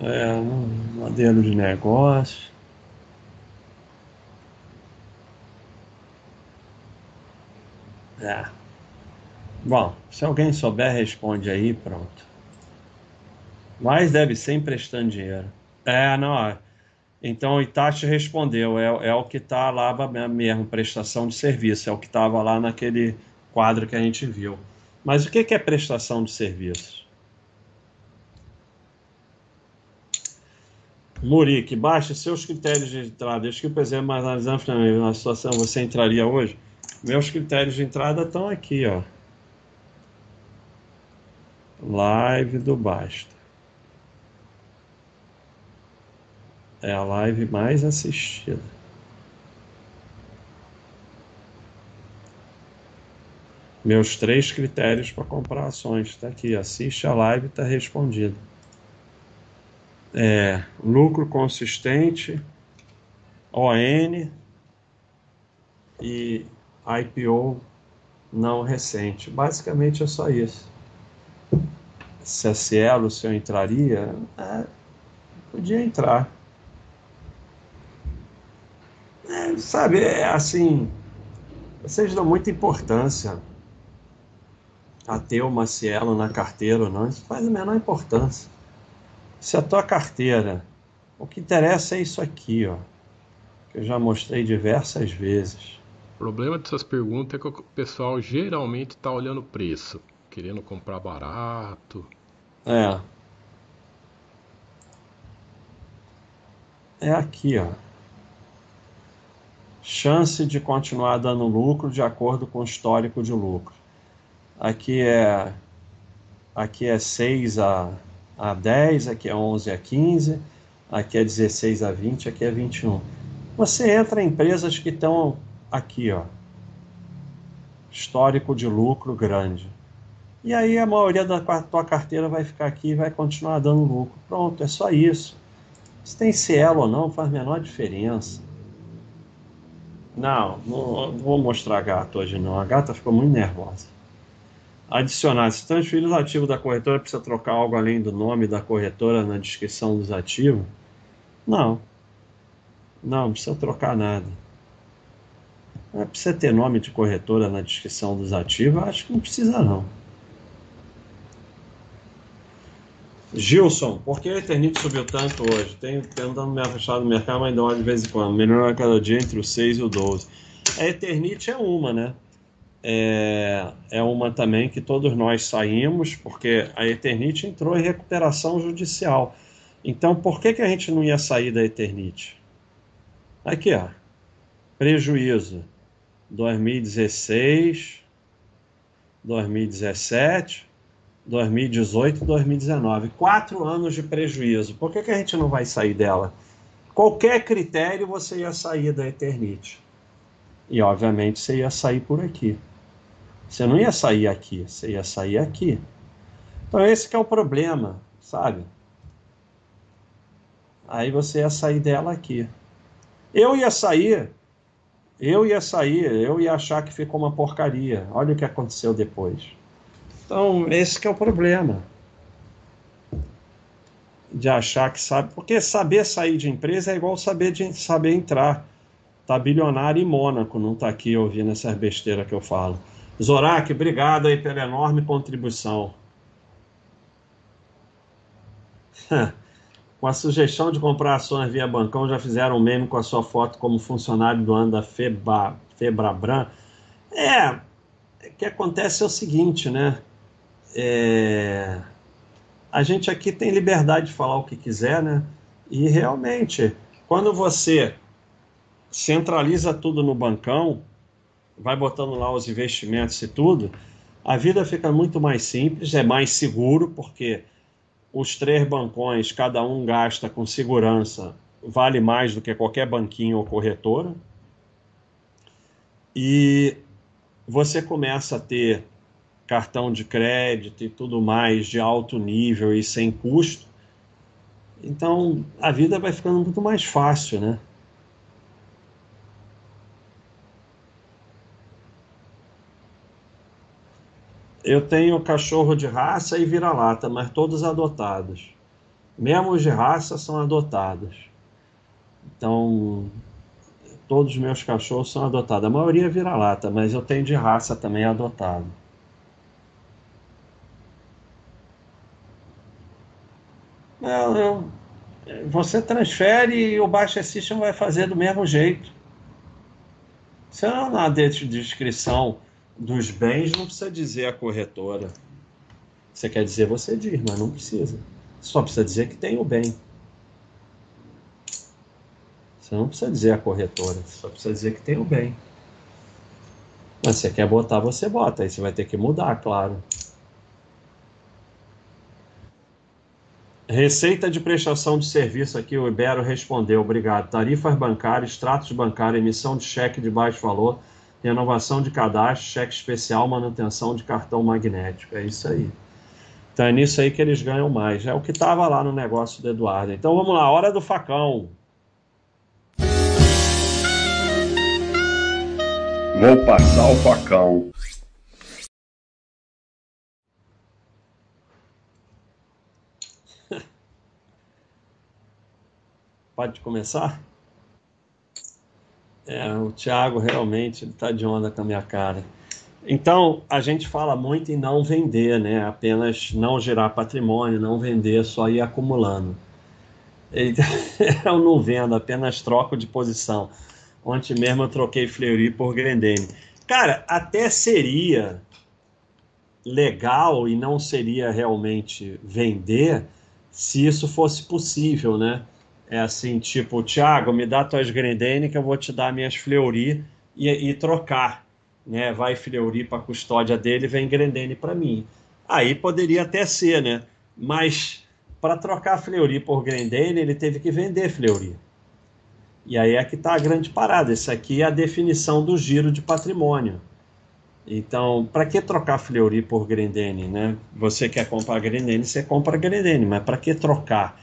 É, um modelo de negócio. É. Bom, se alguém souber, responde aí, pronto. Mas deve ser emprestando dinheiro. É, não. Então o Itachi respondeu, é, é o que está lá mesmo, prestação de serviço, é o que estava lá naquele quadro que a gente viu. Mas o que é prestação de serviço? Murique, baixe seus critérios de entrada. Acho que, por exemplo, mas analisando na situação, você entraria hoje? Meus critérios de entrada estão aqui, ó. Live do Basta. É a live mais assistida. Meus três critérios para comprar ações. Está aqui. Assiste a live, está respondido. É, lucro consistente, ON e IPO não recente. Basicamente é só isso. Se a Cielo, se eu entraria, é, podia entrar. É, sabe, é assim, vocês dão muita importância a ter uma Cielo na carteira ou não, isso faz a menor importância. Se a tua carteira, o que interessa é isso aqui, ó, que eu já mostrei diversas vezes. O problema dessas perguntas é que o pessoal geralmente está olhando o preço, querendo comprar barato. É. É aqui, ó chance de continuar dando lucro de acordo com o histórico de lucro. Aqui é aqui é 6 a, a 10, aqui é 11 a 15, aqui é 16 a 20, aqui é 21. Você entra em empresas que estão aqui, ó. Histórico de lucro grande. E aí a maioria da tua carteira vai ficar aqui e vai continuar dando lucro. Pronto, é só isso. Se tem cielo ou não, faz menor diferença. Não, não vou mostrar a gata hoje não. A gata ficou muito nervosa. Adicionar. Se transferir os ativos da corretora, precisa trocar algo além do nome da corretora na descrição dos ativos? Não. Não, não precisa trocar nada. Não precisa ter nome de corretora na descrição dos ativos? Acho que não precisa não. Gilson, por que a Eternit subiu tanto hoje? Tenho tentando me afastar do mercado, mas dá uma de vez em quando. Melhor a cada dia entre o 6 e o 12. A Eternit é uma, né? É, é uma também que todos nós saímos, porque a Eternit entrou em recuperação judicial. Então, por que, que a gente não ia sair da Eternit? Aqui, ó. Prejuízo. 2016, 2017, 2018 e 2019. Quatro anos de prejuízo. Por que, que a gente não vai sair dela? Qualquer critério você ia sair da Eternite. E obviamente você ia sair por aqui. Você não ia sair aqui, você ia sair aqui. Então esse é o problema, sabe? Aí você ia sair dela aqui. Eu ia sair, eu ia sair, eu ia achar que ficou uma porcaria. Olha o que aconteceu depois. Então, esse que é o problema. De achar que sabe. Porque saber sair de empresa é igual saber, de, saber entrar. Tá bilionário em Mônaco, não tá aqui ouvindo essas besteiras que eu falo. Zorak, obrigado aí pela enorme contribuição. com a sugestão de comprar ações via bancão, já fizeram um meme com a sua foto como funcionário do ano da Feba, Febrabran. É, o que acontece é o seguinte, né? É, a gente aqui tem liberdade de falar o que quiser, né? E realmente, quando você centraliza tudo no bancão, vai botando lá os investimentos e tudo, a vida fica muito mais simples, é mais seguro, porque os três bancões, cada um gasta com segurança, vale mais do que qualquer banquinho ou corretora. E você começa a ter cartão de crédito e tudo mais de alto nível e sem custo. Então a vida vai ficando muito mais fácil, né? Eu tenho cachorro de raça e vira-lata, mas todos adotados. Mesmo os de raça são adotados. Então, todos os meus cachorros são adotados. A maioria é vira-lata, mas eu tenho de raça também adotado. Não, não. você transfere e o Baixa System vai fazer do mesmo jeito. Você não na descrição dos bens não precisa dizer a corretora. Você quer dizer, você diz, mas não precisa. Só precisa dizer que tem o bem. Você não precisa dizer a corretora, só precisa dizer que tem o bem. Mas você quer botar, você bota. Aí você vai ter que mudar, claro. Receita de prestação de serviço aqui, o Ibero respondeu, obrigado. Tarifas bancárias, extratos bancários, emissão de cheque de baixo valor, renovação de cadastro, cheque especial, manutenção de cartão magnético. É isso aí. Então é nisso aí que eles ganham mais. É o que estava lá no negócio do Eduardo. Então vamos lá, hora do facão. Vou passar o facão. Pode começar? É, o Thiago realmente está de onda com a minha cara. Então, a gente fala muito em não vender, né? Apenas não gerar patrimônio, não vender, só ir acumulando. Eu não vendo, apenas troco de posição. Ontem mesmo eu troquei Fleury por Grendene. Cara, até seria legal e não seria realmente vender se isso fosse possível, né? É assim, tipo, Thiago, me dá tuas Grendene que eu vou te dar minhas Fleury e, e trocar. Né? Vai Fleury para custódia dele vem Grendene para mim. Aí poderia até ser, né? Mas para trocar Fleury por Grendene, ele teve que vender Fleury. E aí é que está a grande parada. Isso aqui é a definição do giro de patrimônio. Então, para que trocar Fleury por Grendene, né? Você quer comprar Grendene, você compra Grendene, mas para que trocar?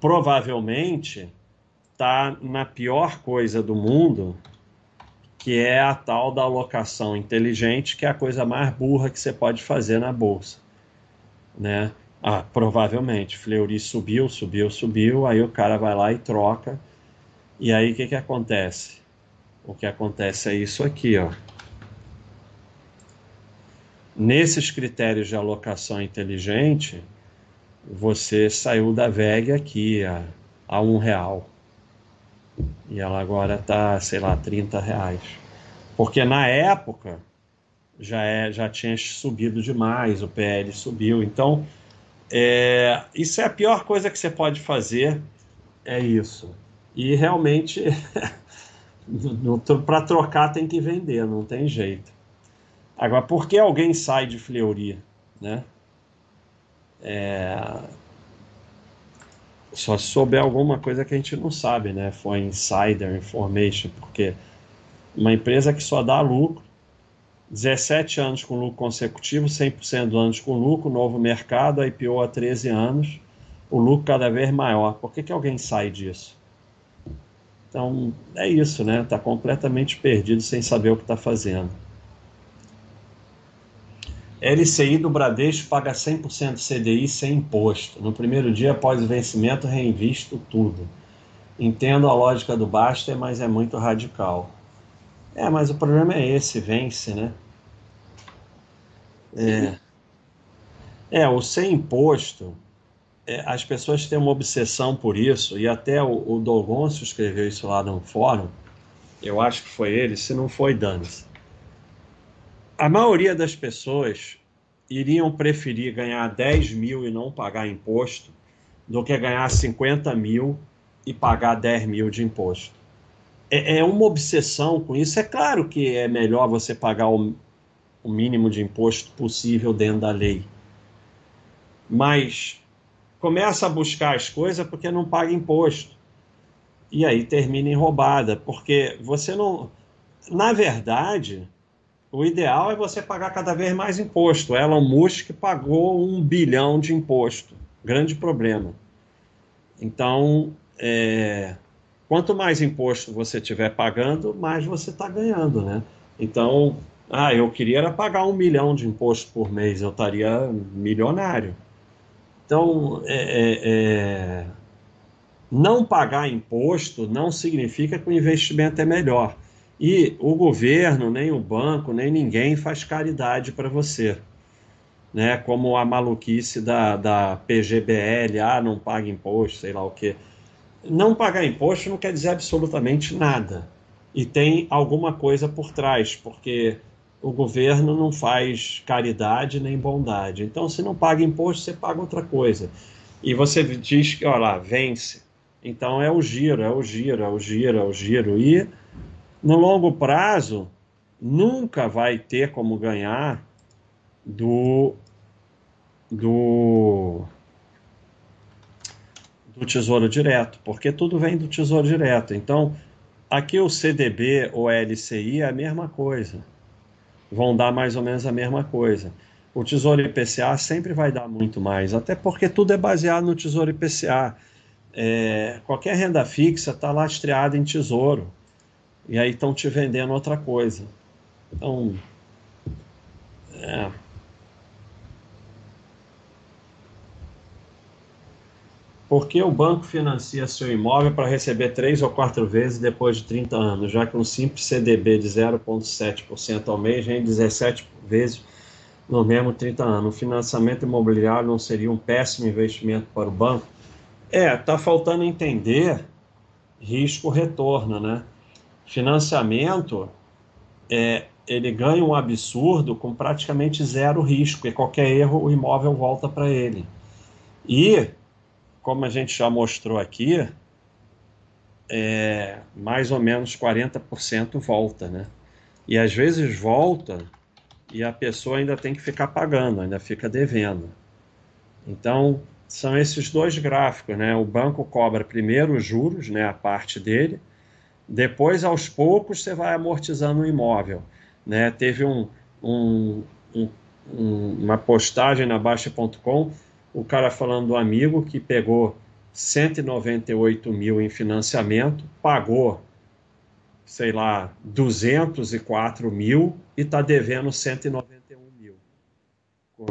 Provavelmente está na pior coisa do mundo, que é a tal da alocação inteligente, que é a coisa mais burra que você pode fazer na bolsa, né? Ah, provavelmente, Fleury subiu, subiu, subiu, aí o cara vai lá e troca, e aí o que, que acontece? O que acontece é isso aqui, ó. Nesses critérios de alocação inteligente, você saiu da VEG aqui a, a um real. E ela agora está, sei lá, 30 reais. Porque na época já, é, já tinha subido demais, o PL subiu. Então, é, isso é a pior coisa que você pode fazer, é isso. E realmente, para trocar tem que vender, não tem jeito. Agora, por que alguém sai de Fleury, né? É... Só souber alguma coisa que a gente não sabe, né? Foi insider information, porque uma empresa que só dá lucro, 17 anos com lucro consecutivo, 100% dos anos com lucro, novo mercado, IPO há 13 anos, o lucro cada vez maior. Por que, que alguém sai disso? Então, é isso, né? Está completamente perdido sem saber o que está fazendo. LCI do Bradesco paga 100% CDI sem imposto. No primeiro dia após o vencimento, reinvisto tudo. Entendo a lógica do Baster, mas é muito radical. É, mas o problema é esse, vence, né? É, é o sem imposto, é, as pessoas têm uma obsessão por isso, e até o, o Dogoncio escreveu isso lá no fórum, eu acho que foi ele, se não foi, dane-se a maioria das pessoas iriam preferir ganhar 10 mil e não pagar imposto do que ganhar 50 mil e pagar 10 mil de imposto. É, é uma obsessão com isso. É claro que é melhor você pagar o, o mínimo de imposto possível dentro da lei. Mas começa a buscar as coisas porque não paga imposto. E aí termina em roubada, porque você não. Na verdade, o ideal é você pagar cada vez mais imposto. Elon Musk pagou um bilhão de imposto. Grande problema. Então, é, quanto mais imposto você estiver pagando, mais você está ganhando, né? Então, ah, eu queria era pagar um milhão de imposto por mês, eu estaria milionário. Então, é, é, é não pagar imposto não significa que o investimento é melhor. E o governo, nem o banco, nem ninguém faz caridade para você. Né? Como a maluquice da, da PGBL, ah, não paga imposto, sei lá o quê. não pagar imposto não quer dizer absolutamente nada. E tem alguma coisa por trás, porque o governo não faz caridade nem bondade. Então, se não paga imposto, você paga outra coisa. E você diz que, olha lá, vence. Então é o giro, é o giro, é o giro, é o giro. E no longo prazo, nunca vai ter como ganhar do do do Tesouro Direto, porque tudo vem do Tesouro Direto. Então, aqui o CDB ou LCI é a mesma coisa. Vão dar mais ou menos a mesma coisa. O Tesouro IPCA sempre vai dar muito mais, até porque tudo é baseado no Tesouro IPCA. É, qualquer renda fixa está lastreada em tesouro. E aí estão te vendendo outra coisa. Então, é. Por que o banco financia seu imóvel para receber três ou quatro vezes depois de 30 anos, já que um simples CDB de 0,7% ao mês rende 17 vezes no mesmo 30 anos? O financiamento imobiliário não seria um péssimo investimento para o banco? É, está faltando entender risco-retorno, né? Financiamento, é, ele ganha um absurdo com praticamente zero risco, e qualquer erro o imóvel volta para ele. E como a gente já mostrou aqui, é, mais ou menos 40% volta, né? E às vezes volta e a pessoa ainda tem que ficar pagando, ainda fica devendo. Então, são esses dois gráficos, né? O banco cobra primeiro os juros, né, a parte dele, depois aos poucos você vai amortizando o imóvel, né? Teve um, um, um, uma postagem na Baixa.com o cara falando do amigo que pegou 198 mil em financiamento, pagou, sei lá, 204 mil e está devendo 191 mil.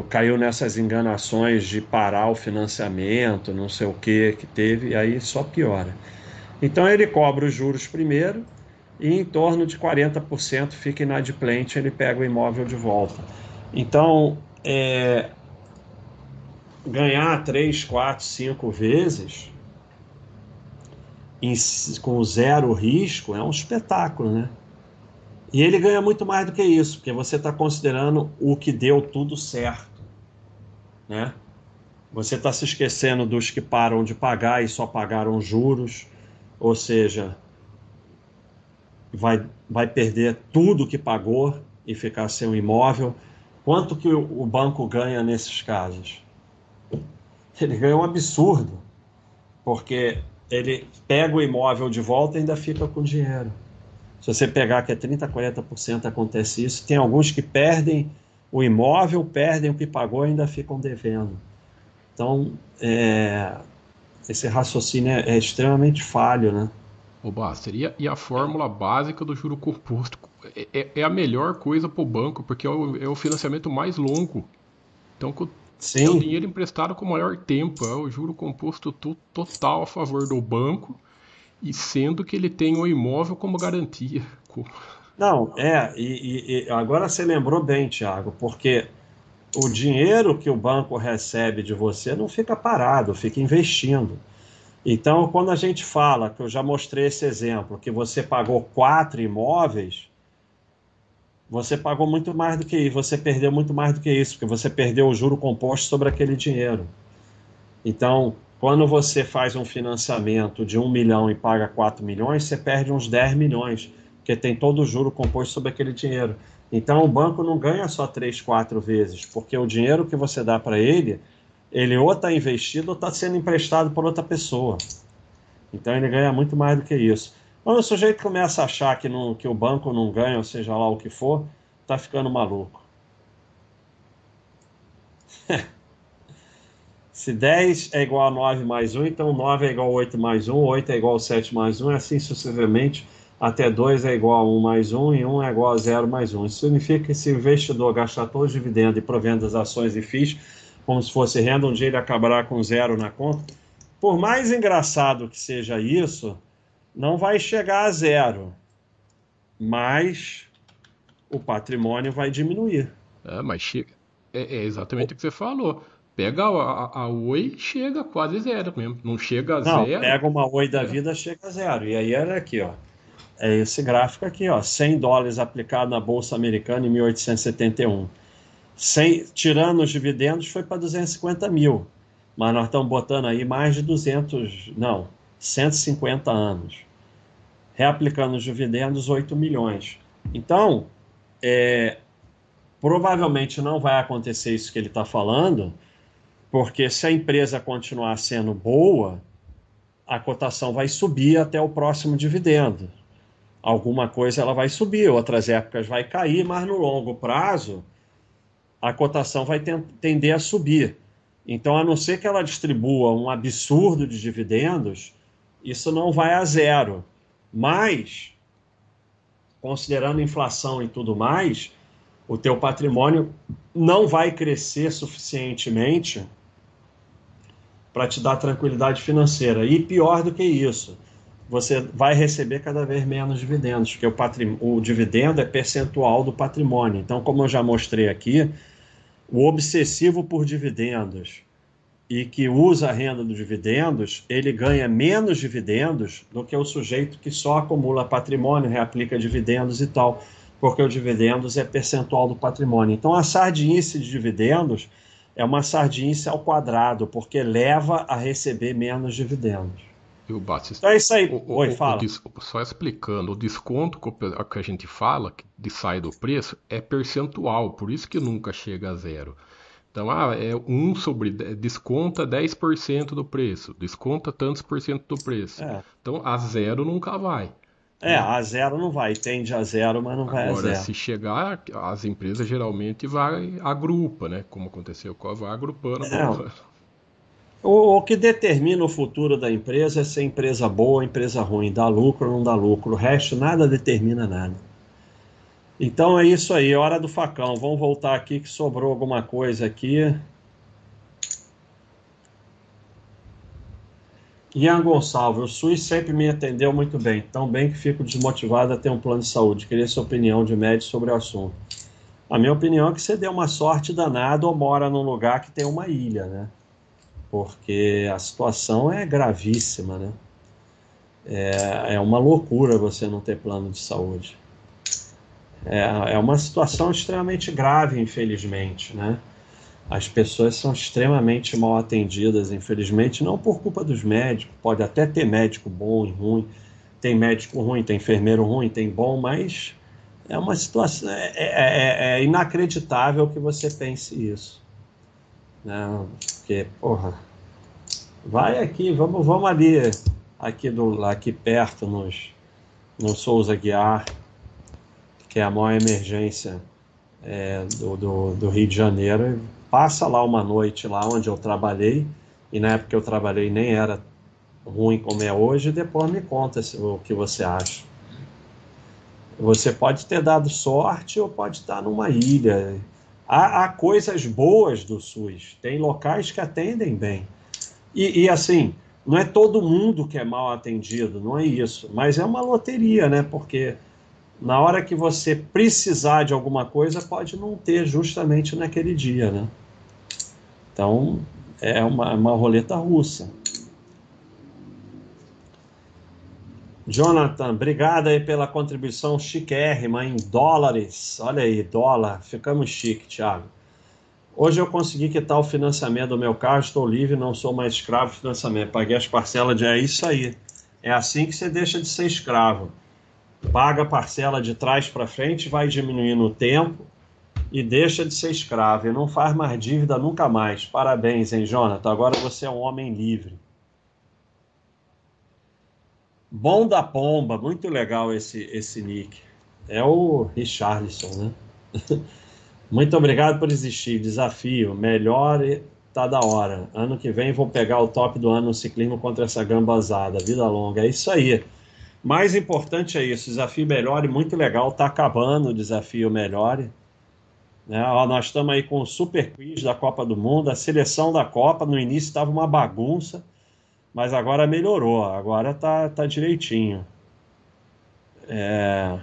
Caiu nessas enganações de parar o financiamento, não sei o que que teve, e aí só piora. Então ele cobra os juros primeiro e em torno de 40% fica inadimplente, ele pega o imóvel de volta. Então, é, ganhar três, quatro, cinco vezes em, com zero risco é um espetáculo, né? E ele ganha muito mais do que isso, porque você está considerando o que deu tudo certo, né? Você está se esquecendo dos que param de pagar e só pagaram juros, ou seja, vai, vai perder tudo que pagou e ficar sem o imóvel. Quanto que o, banco ganha nesses casos? ele ganha um absurdo, porque ele pega o imóvel de volta e ainda fica com dinheiro. Se você pegar que é 30%, 40% acontece isso, tem alguns que perdem o imóvel, perdem o que pagou e ainda ficam devendo. Então, é, esse raciocínio é, é, extremamente falho, né? Ô Baster, e a, e a fórmula básica do juro composto é, é, é a melhor coisa para o banco, porque é o, é o financiamento mais longo. Então, Sim. É o dinheiro emprestado com maior tempo, é o juro composto total a favor do banco, e sendo que ele tem o imóvel como garantia. Não, é, e, e agora você lembrou bem, Tiago, porque o dinheiro que o banco recebe de você não fica parado, fica investindo. Então, quando a gente fala, que eu já mostrei esse exemplo, que você pagou quatro imóveis, você pagou muito mais do que isso, você perdeu muito mais do que isso, porque você perdeu o juro composto sobre aquele dinheiro. Então, quando você faz um financiamento de um milhão e paga 4 milhões, você perde uns 10 milhões, porque tem todo o juro composto sobre aquele dinheiro. Então, o banco não ganha só 3, 4 vezes, porque o dinheiro que você dá para ele, ele ou está investido ou está sendo emprestado por outra pessoa. Então, ele ganha muito mais do que isso. Quando o sujeito começa a achar que, não, que o banco não ganha, ou seja lá o que for, tá ficando maluco. Se 10 é igual a 9 mais 1, então 9 é igual a 8 mais 1, 8 é igual a 7 mais 1, assim sucessivamente, até 2 é igual a 1 mais 1 e 1 é igual a 0 mais 1. Isso significa que se o investidor gastar todos os dividendos e provendo as ações e FIIs, como se fosse renda, um dia ele acabará com zero na conta. Por mais engraçado que seja isso, não vai chegar a zero, mas o patrimônio vai diminuir. É, mas chega. É, é exatamente o que você falou. Pega a, a Oi, chega quase zero mesmo. Não chega a Não, zero. pega uma Oi da vida, chega a zero. E aí era aqui, ó. É esse gráfico aqui, ó. 100 dólares aplicado na Bolsa Americana em 1871. 100, tirando os dividendos, foi para 250 mil. Mas nós estamos botando aí mais de 200, não, 150 anos. Reaplicando os dividendos, 8 milhões. Então, é, provavelmente não vai acontecer isso que ele está falando, porque se a empresa continuar sendo boa, a cotação vai subir até o próximo dividendo. Alguma coisa ela vai subir, outras épocas vai cair, mas no longo prazo a cotação vai tender a subir. Então, a não ser que ela distribua um absurdo de dividendos, isso não vai a zero. Mas, considerando inflação e tudo mais, o teu patrimônio não vai crescer suficientemente para te dar tranquilidade financeira. E pior do que isso, você vai receber cada vez menos dividendos, porque o, o dividendo é percentual do patrimônio. Então, como eu já mostrei aqui, o obsessivo por dividendos e que usa a renda dos dividendos, ele ganha menos dividendos do que o sujeito que só acumula patrimônio, reaplica dividendos e tal, porque o dividendos é percentual do patrimônio. Então, a sardinice de dividendos é uma sardinice ao quadrado, porque leva a receber menos dividendos. Eu bato. É isso aí. O, Oi, o, fala. O, só explicando, o desconto que a gente fala, de sai do preço, é percentual, por isso que nunca chega a zero. Então, ah, é 1 sobre. Desconta 10% do preço, desconta tantos por cento do preço. É. Então, a zero nunca vai. É, a zero não vai, tende a zero, mas não vai Agora, a zero. se chegar, as empresas geralmente vai agrupa, né? Como aconteceu com a vai agrupando. É, o, o, que determina o futuro da empresa é se é empresa boa empresa ruim, dá lucro ou não dá lucro. O resto nada determina nada. Então é isso aí, hora do facão. Vamos voltar aqui que sobrou alguma coisa aqui. Ian Gonçalves, o SUS sempre me atendeu muito bem, tão bem que fico desmotivado a ter um plano de saúde. Queria sua opinião de médico sobre o assunto. A minha opinião é que você deu uma sorte danada ou mora num lugar que tem uma ilha, né? Porque a situação é gravíssima, né? É, é uma loucura você não ter plano de saúde. É, é uma situação extremamente grave, infelizmente, né? As pessoas são extremamente mal atendidas, infelizmente, não por culpa dos médicos. Pode até ter médico bom e ruim, tem médico ruim, tem enfermeiro ruim, tem bom, mas é uma situação é, é, é, é inacreditável que você pense isso, né? Porque, porra, vai aqui, vamos, vamos ali, aqui do, aqui perto nos, no Souza Guiar que é a maior emergência é, do, do, do, Rio de Janeiro, passa lá uma noite lá onde eu trabalhei, e na época que eu trabalhei nem era ruim como é hoje, depois me conta o que você acha. Você pode ter dado sorte ou pode estar numa ilha. Há, há coisas boas do SUS, tem locais que atendem bem. E, e assim, não é todo mundo que é mal atendido, não é isso, mas é uma loteria, né? Porque na hora que você precisar de alguma coisa, pode não ter justamente naquele dia, né? Então, é uma, uma roleta russa. Jonathan, obrigado aí pela contribuição chiquérrima em dólares. Olha aí, dólar. Ficamos chique, Thiago. Hoje eu consegui quitar o financiamento do meu carro, estou livre, não sou mais escravo de financiamento. Paguei as parcelas de. É isso aí. É assim que você deixa de ser escravo paga a parcela de trás para frente, vai diminuindo o tempo e deixa de ser escravo e não faz mais dívida nunca mais. Parabéns, hein, Jonathan? Agora você é um homem livre. Bom da pomba, muito legal esse, esse nick. É o Richarlison, né? muito obrigado por existir. Desafio, melhor tá da hora. Ano que vem vou pegar o top do ano no ciclismo contra essa gambazada. Vida longa. É isso aí. Mais importante é isso, desafio melhore, muito legal, está acabando o desafio melhore. Né? Ó, nós estamos aí com o Super Quiz da Copa do Mundo, a seleção da Copa, no início estava uma bagunça, mas agora melhorou, agora tá, tá direitinho. É...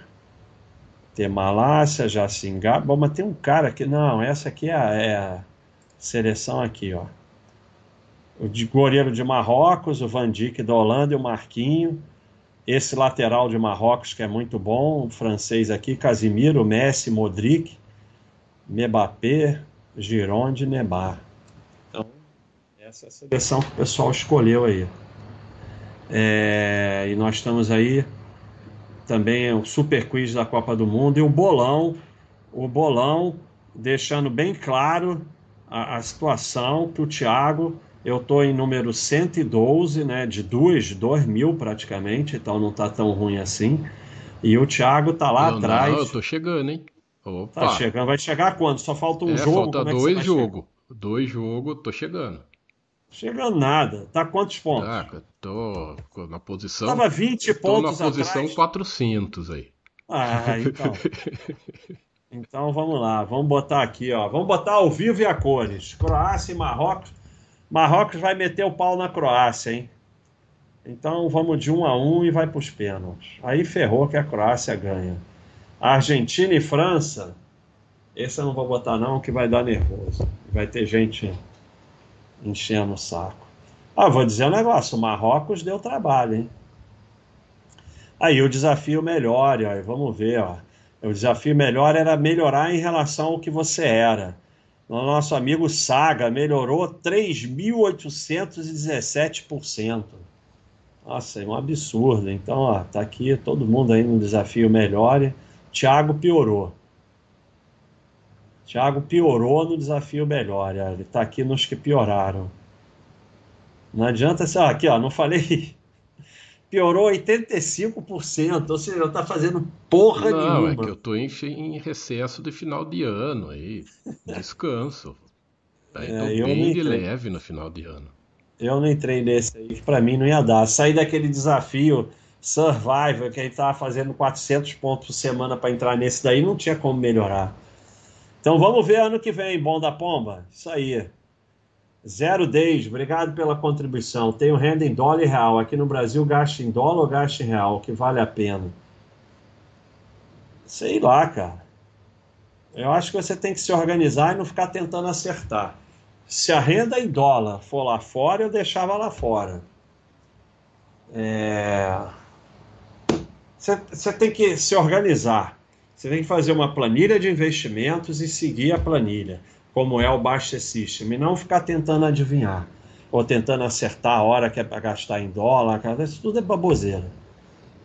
Tem Malásia, Jacingá, bom, mas tem um cara aqui, não, essa aqui é, é Seleção aqui, ó. O de goleiro de Marrocos, o Van Dijk da Holanda e o Marquinho. Esse lateral de Marrocos que é muito bom, o francês aqui, Casimiro, Messi, Modric, Mbappé, Gironde, Neymar. Essa é a seleção que o pessoal escolheu aí. É, e nós estamos aí também o Super Quiz da Copa do Mundo e o bolão, o bolão deixando bem claro a, a situação que o Thiago, eu estou em número 112, né, de 2, 2 mil praticamente, então não está tão ruim assim. E o Thiago está lá não, atrás. Não, eu tô chegando, hein? Opa. Tá chegando, vai chegar quando? Só falta um é, jogo. Falta é dois jogos. Dois jogos, tô chegando. Chegando nada. Tá quantos pontos? Ah, tô na posição. Tava 20 pontos na posição atrás. 400 aí. Ah, então. então vamos lá, vamos botar aqui, ó. Vamos botar ao vivo e a cores. Croácia e Marrocos. Marrocos vai meter o pau na Croácia, hein? Então vamos de um a um e vai para os pênaltis. Aí ferrou que a Croácia ganha. Argentina e França. Esse eu não vou botar não, que vai dar nervoso. Vai ter gente enchendo o saco. Ah, vou dizer um negócio, o Marrocos deu trabalho, hein? Aí o desafio melhor, ó, vamos ver, ó. O desafio melhor era melhorar em relação ao que você era. O nosso amigo Saga melhorou 3.817%. Nossa, é um absurdo. Então, ó, tá aqui todo mundo aí no desafio melhore. Thiago piorou. Thiago piorou no desafio melhor. Ele está aqui nos que pioraram. Não adianta ser. Aqui, ó, não falei. Piorou 85%. Ou seja, não está fazendo porra não, nenhuma. é que eu tô em, em, recesso de final de ano aí. Descanso. Aí é, tô bem de leve no final de ano. Eu não entrei nesse aí, que pra mim não ia dar. Sair daquele desafio Survivor, que a gente tava fazendo 400 pontos por semana para entrar nesse daí, não tinha como melhorar. Então vamos ver ano que vem, bom da pomba. Isso aí. Zero Days, obrigado pela contribuição. Tenho renda em dólar e real. Aqui no Brasil, gasto em dólar ou gasto em real? Que vale a pena? Sei lá, cara. Eu acho que você tem que se organizar e não ficar tentando acertar. Se a renda em dólar for lá fora, eu deixava lá fora. É... Você tem que se organizar. Você tem que fazer uma planilha de investimentos e seguir a planilha, como é o Baixa System, e não ficar tentando adivinhar, ou tentando acertar a hora que é para gastar em dólar, isso tudo é baboseira.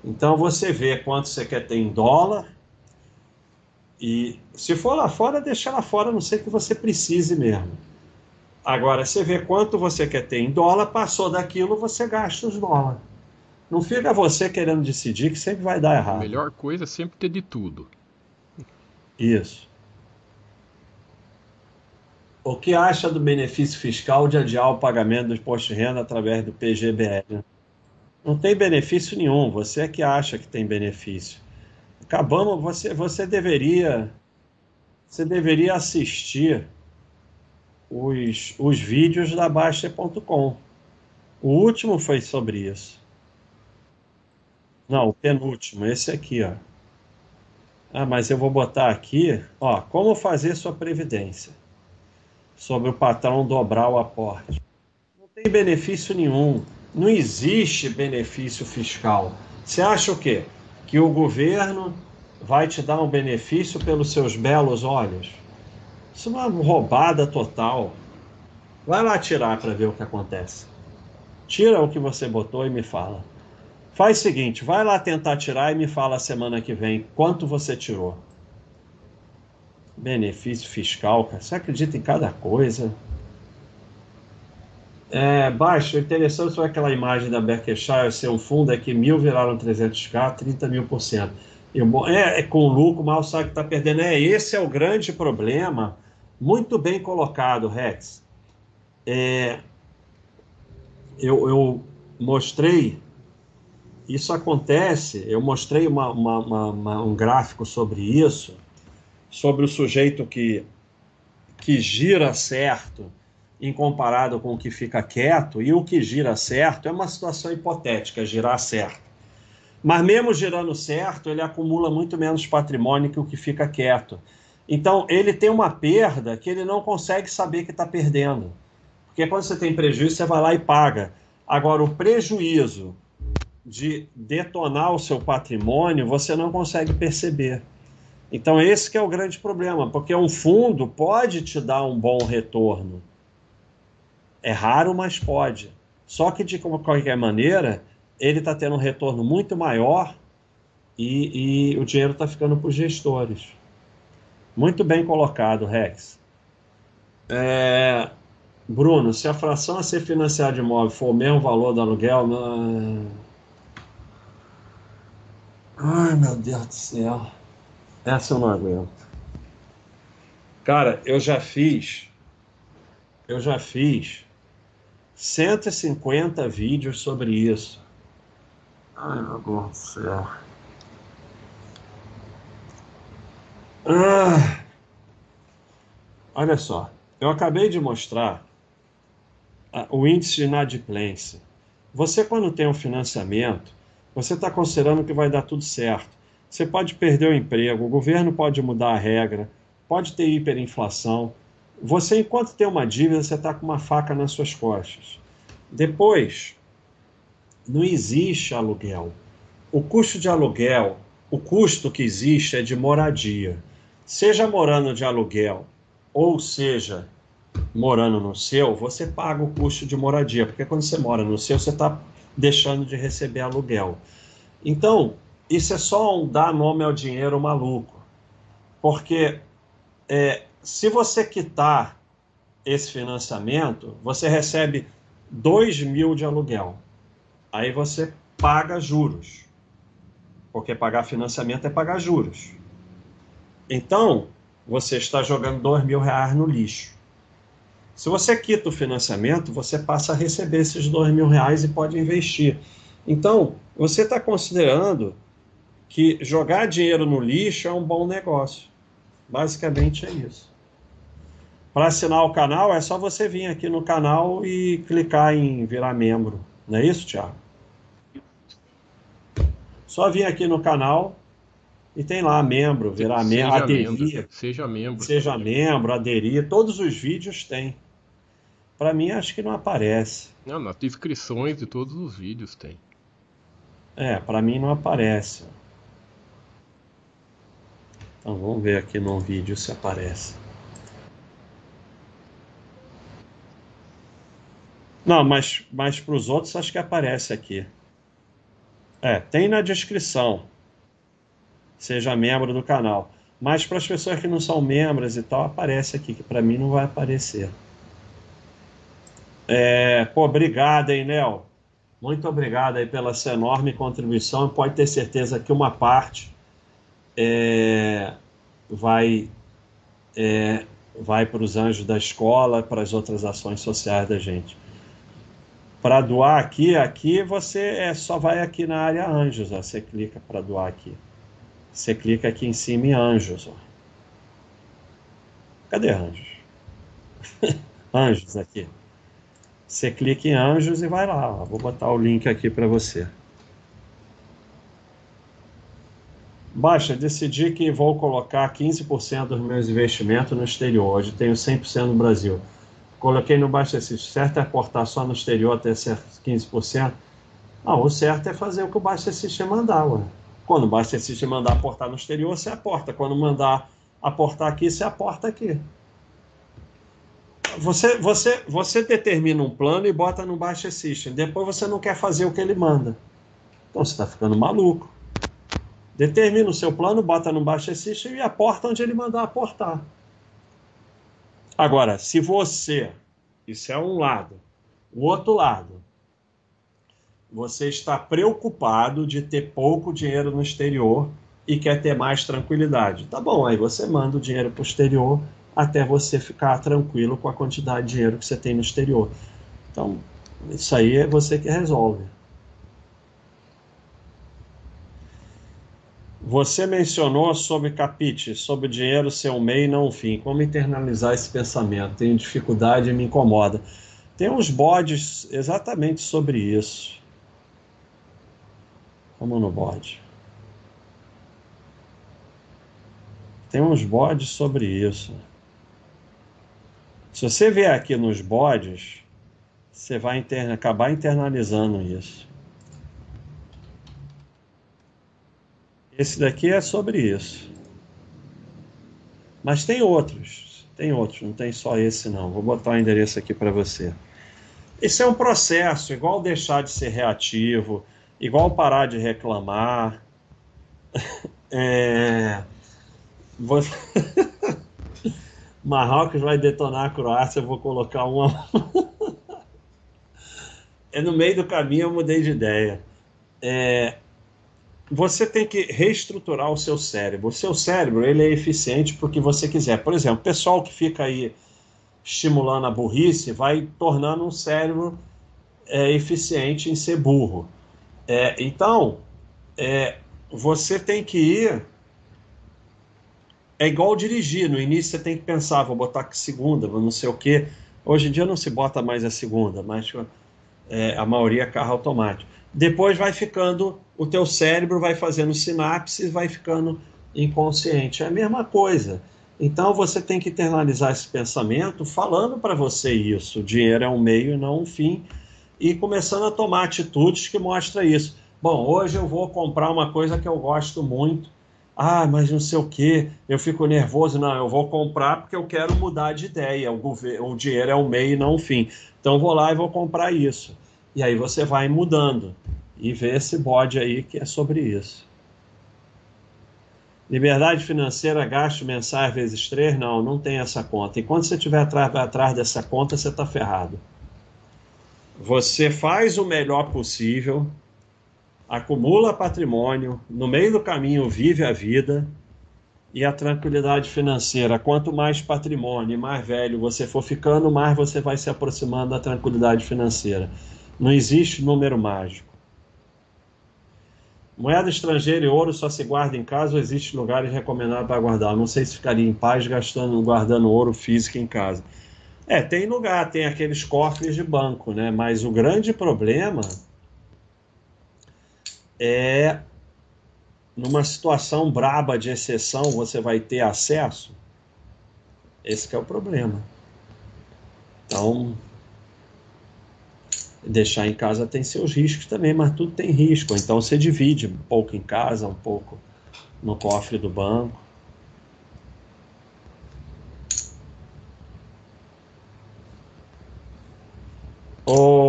Então você vê quanto você quer ter em dólar, e se for lá fora, deixa lá fora, a não sei que você precise mesmo. Agora, você vê quanto você quer ter em dólar, passou daquilo, você gasta os dólares. Não fica você querendo decidir que sempre vai dar errado. A melhor coisa é sempre ter de tudo. Isso. O que acha do benefício fiscal de adiar o pagamento do imposto de renda através do PGBL? Não tem benefício nenhum, você é que acha que tem benefício. Acabamos, você, você deveria você deveria assistir os, os vídeos da Baixa.com. O último foi sobre isso. Não, o penúltimo, esse aqui, ó. Ah, mas eu vou botar aqui, ó, como fazer sua previdência. Sobre o patrão dobrar o aporte. Não tem benefício nenhum. Não existe benefício fiscal. Você acha o quê? Que o governo vai te dar um benefício pelos seus belos olhos? Isso é uma roubada total. Vai lá tirar para ver o que acontece. Tira o que você botou e me fala. Faz o seguinte, vai lá tentar tirar e me fala semana que vem quanto você tirou. Benefício fiscal, cara. Você acredita em cada coisa? É, baixo, interessante foi aquela imagem da Berkshire ser um fundo, é que mil viraram 300k, 30 mil por cento. É, é com lucro, mal sabe que está perdendo. É, esse é o grande problema. Muito bem colocado, Rex. É, eu, eu mostrei isso acontece, eu mostrei uma, uma, uma, um gráfico sobre isso, sobre o sujeito que, que gira certo em comparado com o que fica quieto, e o que gira certo é uma situação hipotética, girar certo. Mas mesmo girando certo, ele acumula muito menos patrimônio que o que fica quieto. Então, ele tem uma perda que ele não consegue saber que está perdendo. Porque quando você tem prejuízo, você vai lá e paga. Agora, o prejuízo de detonar o seu patrimônio, você não consegue perceber. Então, esse é o grande problema, porque um fundo pode te dar um bom retorno. É raro, mas pode. Só que, de qualquer maneira, ele está tendo um retorno muito maior e, e o dinheiro está ficando para os gestores. Muito bem colocado, Rex. É, Bruno, se a fração a ser financiada de imóvel for o mesmo valor do aluguel. Não... Ai, meu Deus do céu. Essa eu não aguento. Cara, eu já fiz. Eu já fiz 150 vídeos sobre isso. Ai, meu Deus do céu. Ah, olha só, eu acabei de mostrar ah, o índice de inadimplência. Você, quando tem um financiamento, você está considerando que vai dar tudo certo. Você pode perder o emprego, o governo pode mudar a regra, pode ter hiperinflação. Você, enquanto tem uma dívida, você está com uma faca nas suas costas. Depois, não existe aluguel. O custo de aluguel, o custo que existe é de moradia seja morando de aluguel ou seja morando no seu, você paga o custo de moradia, porque quando você mora no seu, você está deixando de receber aluguel. Então, isso é só um dar nome ao dinheiro maluco, porque é, se você quitar esse financiamento, você recebe 2 mil de aluguel. Aí você paga juros, porque pagar financiamento é pagar juros. Então, você está jogando dois mil reais no lixo. Se você quita o financiamento, você passa a receber esses dois mil reais e pode investir. Então, você está considerando que jogar dinheiro no lixo é um bom negócio. Basicamente é isso. Para assinar o canal, é só você vir aqui no canal e clicar em virar membro. Não é isso, Thiago? Só vir aqui no canal, e tem lá membro, virar membro, aderir. Membro, seja membro. Seja membro, aderir. Todos os vídeos tem. Para mim, acho que não aparece. Não, nas descrições de todos os vídeos tem. É, para mim não aparece. Então vamos ver aqui no vídeo se aparece. Não, mas, mas para os outros acho que aparece aqui. É, tem na descrição seja membro do canal. Mas para as pessoas que não são membros e tal, aparece aqui, que para mim não vai aparecer. É, pô, obrigado, hein, Léo? Muito obrigado aí pela sua enorme contribuição. Pode ter certeza que uma parte é, vai é, vai para os anjos da escola, para as outras ações sociais da gente. Para doar aqui, aqui você é, só vai aqui na área anjos, ó, você clica para doar aqui. Você clica aqui em cima em anjos. Ó. Cadê anjos? anjos aqui. Você clica em anjos e vai lá. Ó. Vou botar o link aqui para você. Baixa, decidi que vou colocar 15% dos meus investimentos no exterior. Hoje tenho 100% no Brasil. Coloquei no Baixa System. Certo é aportar só no exterior até certo 15%? Não, o certo é fazer o que o Baixa System mandar, ué. Quando o Master System mandar aportar no exterior, você aporta. Quando mandar aportar aqui, você aporta aqui. Você, você, você determina um plano e bota no Baixa System. Depois você não quer fazer o que ele manda. Então você está ficando maluco. Determina o seu plano, bota no Baixa System e aporta onde ele mandar aportar. Agora, se você, isso é um lado, o outro lado, você está preocupado de ter pouco dinheiro no exterior e quer ter mais tranquilidade. Tá bom, aí você manda o dinheiro para o exterior até você ficar tranquilo com a quantidade de dinheiro que você tem no exterior. Então, isso aí é você que resolve. Você mencionou sobre capite, sobre dinheiro ser um meio e não um fim. Como internalizar esse pensamento? Tenho dificuldade e me incomoda. Tem uns bodes exatamente sobre isso. Vamos no bode. Tem uns bodes sobre isso. Se você vier aqui nos bodes, você vai interna, acabar internalizando isso. Esse daqui é sobre isso. Mas tem outros. Tem outros, não tem só esse não. Vou botar o endereço aqui para você. Esse é um processo, igual deixar de ser reativo, igual parar de reclamar. É... Marrocos vai detonar a Croácia, eu vou colocar uma. é no meio do caminho eu mudei de ideia. É... Você tem que reestruturar o seu cérebro. O seu cérebro ele é eficiente porque você quiser. Por exemplo, o pessoal que fica aí estimulando a burrice vai tornando um cérebro é, eficiente em ser burro. É, então, é, você tem que ir. É igual dirigir. No início você tem que pensar, vou botar que segunda, vou não sei o quê. Hoje em dia não se bota mais a segunda, mas é, a maioria é carro automático. Depois vai ficando, o teu cérebro vai fazendo sinapse e vai ficando inconsciente. É a mesma coisa. Então você tem que internalizar esse pensamento falando para você isso. O dinheiro é um meio e não um fim. E começando a tomar atitudes que mostram isso. Bom, hoje eu vou comprar uma coisa que eu gosto muito. Ah, mas não sei o que, eu fico nervoso. Não, eu vou comprar porque eu quero mudar de ideia. O, governo, o dinheiro é um meio e não um fim. Então vou lá e vou comprar isso. E aí você vai mudando e vê esse bode aí que é sobre isso. Liberdade financeira, gasto mensais vezes 3, não, não tem essa conta. E quando você estiver atrás, atrás dessa conta, você está ferrado. Você faz o melhor possível, acumula patrimônio, no meio do caminho vive a vida e a tranquilidade financeira. Quanto mais patrimônio e mais velho você for ficando, mais você vai se aproximando da tranquilidade financeira. Não existe número mágico. Moeda estrangeira e ouro só se guarda em casa ou existe lugares recomendados para guardar? Não sei se ficaria em paz gastando, guardando ouro físico em casa. É, tem lugar, tem aqueles cofres de banco, né? Mas o grande problema é numa situação braba de exceção você vai ter acesso? Esse é o problema. Então, deixar em casa tem seus riscos também, mas tudo tem risco. Então você divide um pouco em casa, um pouco no cofre do banco. Ô,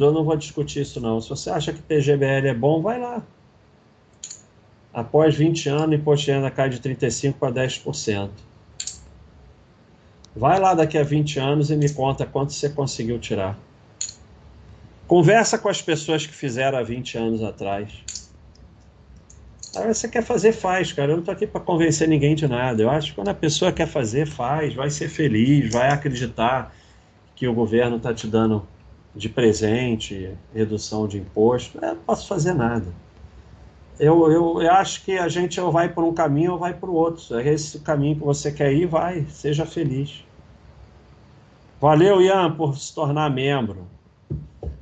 eu não vou discutir isso não. Se você acha que PGBL é bom, vai lá. Após 20 anos, o imposto de renda cai de 35% para 10%. Vai lá daqui a 20 anos e me conta quanto você conseguiu tirar. Conversa com as pessoas que fizeram há 20 anos atrás. Aí você quer fazer, faz, cara. Eu não tô aqui para convencer ninguém de nada. Eu acho que quando a pessoa quer fazer, faz, vai ser feliz, vai acreditar que o governo está te dando de presente, redução de imposto, eu não posso fazer nada. Eu, eu, eu, acho que a gente ou vai por um caminho ou vai por outro. É esse caminho que você quer ir, vai, seja feliz. Valeu, Ian, por se tornar membro.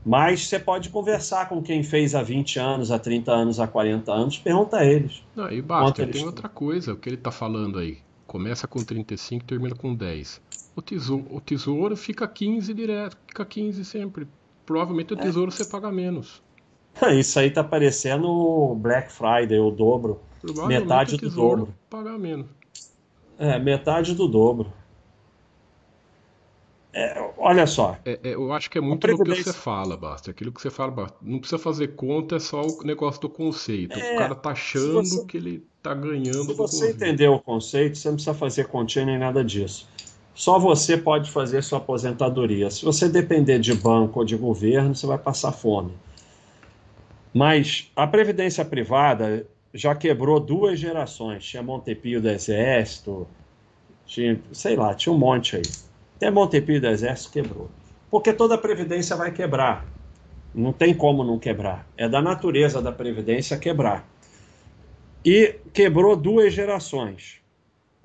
Mas você pode conversar com quem fez há 20 anos, há 30 anos, há 40 anos, pergunta a eles. Não, e basta, tem outra coisa, o que ele está falando aí. Começa com 35 e termina com 10 o tesouro, o tesouro fica 15 direto, fica 15 sempre. Provavelmente o é. tesouro é. você paga menos. Isso aí tá parecendo Black Friday, o dobro. Metade do dobro. Pagar menos. É, metade do dobro. É, olha só. É, é, eu acho que é muito do que você fala, Basta. Aquilo que você fala, não precisa fazer conta, é só o negócio do conceito. É, o cara tá achando você, que ele tá ganhando. Se você entender o conceito, você não precisa fazer continha nem nada disso. Só você pode fazer sua aposentadoria. Se você depender de banco ou de governo, você vai passar fome. Mas a previdência privada já quebrou duas gerações. Tinha Montepio do Exército, tinha, sei lá, tinha um monte aí. Até Montepio do Exército quebrou. Porque toda a previdência vai quebrar. Não tem como não quebrar. É da natureza da previdência quebrar. E quebrou duas gerações.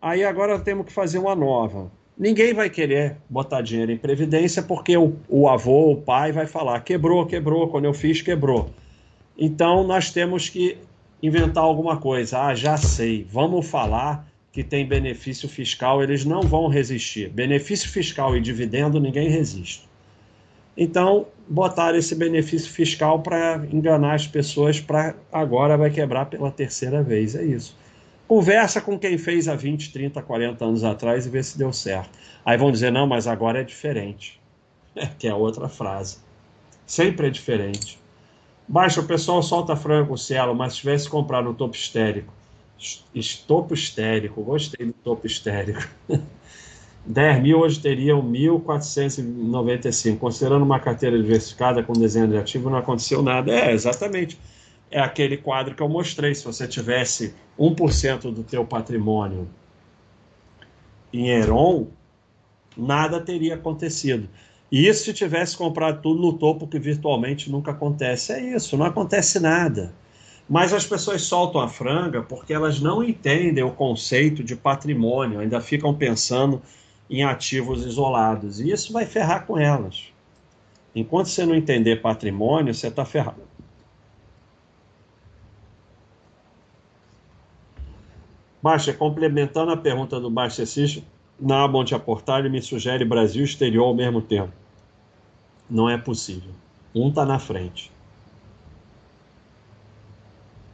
Aí agora temos que fazer uma nova. Ninguém vai querer botar dinheiro em previdência porque o, o avô, o pai vai falar: quebrou, quebrou, quando eu fiz, quebrou. Então nós temos que inventar alguma coisa. Ah, já sei, vamos falar que tem benefício fiscal, eles não vão resistir. Benefício fiscal e dividendo, ninguém resiste. Então, botaram esse benefício fiscal para enganar as pessoas, para agora vai quebrar pela terceira vez. É isso. Conversa com quem fez há 20, 30, 40 anos atrás e vê se deu certo. Aí vão dizer, não, mas agora é diferente. É, que é outra frase. Sempre é diferente. Baixa, o pessoal solta frango cielo, mas se tivesse comprado no topo histérico, Estopo estérico, gostei do topo estérico. 10 mil hoje teriam 1.495. Considerando uma carteira diversificada com desenho de ativo, não aconteceu nada. É, exatamente. É aquele quadro que eu mostrei. Se você tivesse 1% do teu patrimônio em Heron, nada teria acontecido. E isso se tivesse comprado tudo no topo, que virtualmente nunca acontece. É isso, não acontece nada. Mas as pessoas soltam a franga porque elas não entendem o conceito de patrimônio, ainda ficam pensando em ativos isolados. E isso vai ferrar com elas. Enquanto você não entender patrimônio, você está ferrado. Baixa, complementando a pergunta do Baixa Assis, na aba onde aportar, ele me sugere Brasil exterior ao mesmo tempo. Não é possível. Um está na frente.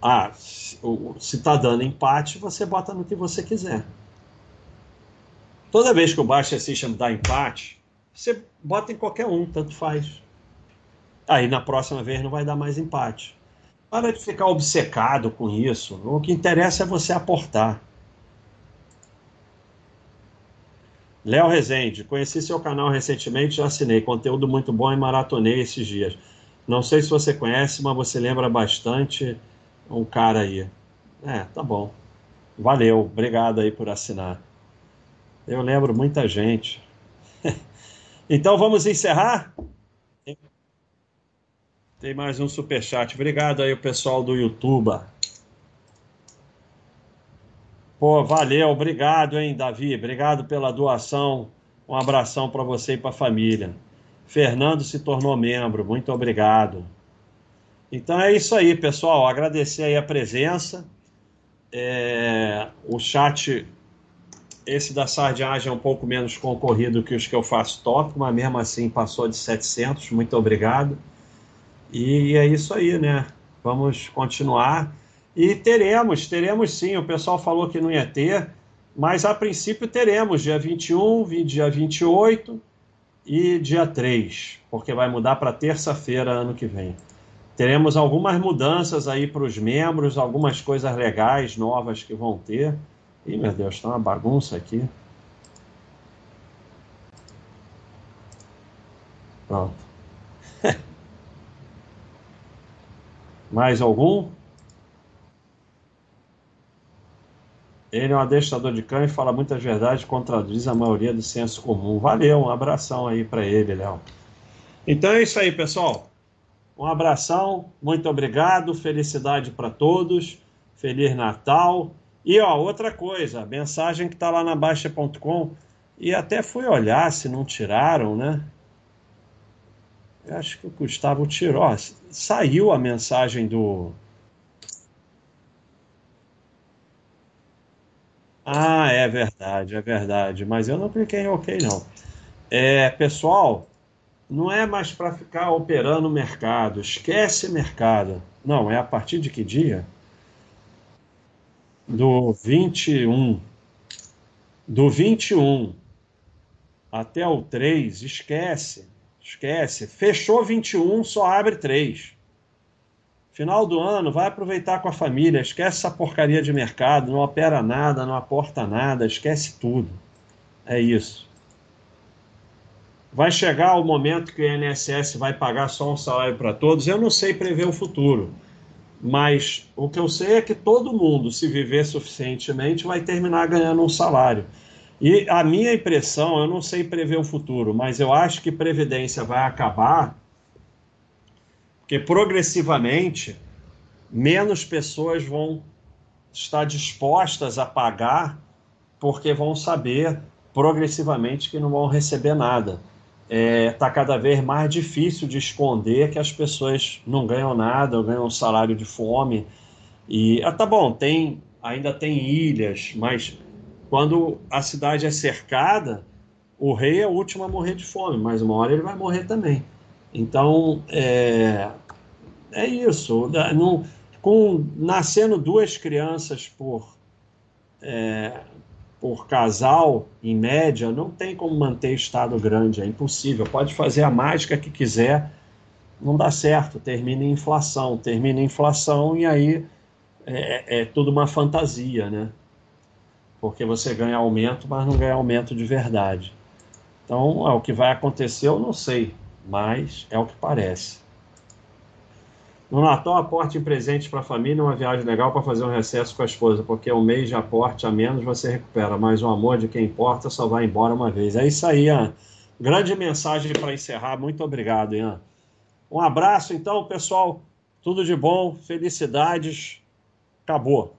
Ah, se está dando empate, você bota no que você quiser. Toda vez que o Baixa System dá empate, você bota em qualquer um, tanto faz. Aí na próxima vez não vai dar mais empate. Para de ficar obcecado com isso. O que interessa é você aportar. Léo Rezende, conheci seu canal recentemente, já assinei. Conteúdo muito bom e maratonei esses dias. Não sei se você conhece, mas você lembra bastante um cara aí. É, tá bom. Valeu, obrigado aí por assinar. Eu lembro muita gente. então vamos encerrar? Tem mais um super chat. Obrigado aí o pessoal do YouTube. Pô, valeu, obrigado, hein, Davi. Obrigado pela doação. Um abração para você e para a família. Fernando se tornou membro. Muito obrigado. Então é isso aí, pessoal. Agradecer aí a presença. É, o chat, esse da Sardiagem é um pouco menos concorrido que os que eu faço tópico, mas mesmo assim passou de 700. Muito obrigado. E é isso aí, né? Vamos continuar. E teremos, teremos sim. O pessoal falou que não ia ter, mas a princípio teremos dia 21, dia 28 e dia 3, porque vai mudar para terça-feira ano que vem. Teremos algumas mudanças aí para os membros, algumas coisas legais, novas que vão ter. Ih, meu Deus, está uma bagunça aqui. Pronto. Mais algum? Ele é um adestrador de cão e fala muitas verdades, contradiz a maioria do senso comum. Valeu, um abração aí para ele, Léo. Então é isso aí, pessoal. Um abração, muito obrigado, felicidade para todos, Feliz Natal. E ó, outra coisa, mensagem que está lá na Baixa.com, e até fui olhar se não tiraram, né? Eu acho que o Gustavo tirou. Saiu a mensagem do. Ah, é verdade, é verdade. Mas eu não cliquei em OK, não. É, pessoal, não é mais para ficar operando o mercado. Esquece mercado. Não, é a partir de que dia? Do 21. Do 21 até o 3, esquece. Esquece. Fechou 21, só abre 3. Final do ano, vai aproveitar com a família. Esquece essa porcaria de mercado. Não opera nada, não aporta nada. Esquece tudo. É isso. Vai chegar o momento que o INSS vai pagar só um salário para todos? Eu não sei prever o futuro, mas o que eu sei é que todo mundo, se viver suficientemente, vai terminar ganhando um salário. E a minha impressão, eu não sei prever o futuro, mas eu acho que previdência vai acabar porque progressivamente menos pessoas vão estar dispostas a pagar porque vão saber progressivamente que não vão receber nada está é, tá cada vez mais difícil de esconder que as pessoas não ganham nada, ganham um salário de fome. E ah, tá bom, tem ainda tem ilhas, mas quando a cidade é cercada, o rei é o último a morrer de fome, mas uma hora ele vai morrer também. Então, é, é isso. Não, com nascendo duas crianças por, é, por casal, em média, não tem como manter estado grande, é impossível. Pode fazer a mágica que quiser, não dá certo, termina em inflação, termina em inflação e aí é, é tudo uma fantasia, né? Porque você ganha aumento, mas não ganha aumento de verdade. Então, é o que vai acontecer, eu não sei, mas é o que parece. No Natal, aporte em presentes para a família, uma viagem legal para fazer um recesso com a esposa, porque um mês de aporte a menos você recupera, mas o amor de quem importa só vai embora uma vez. É isso aí, Ian. Grande mensagem para encerrar. Muito obrigado, Ian. Um abraço, então, pessoal. Tudo de bom, felicidades. Acabou.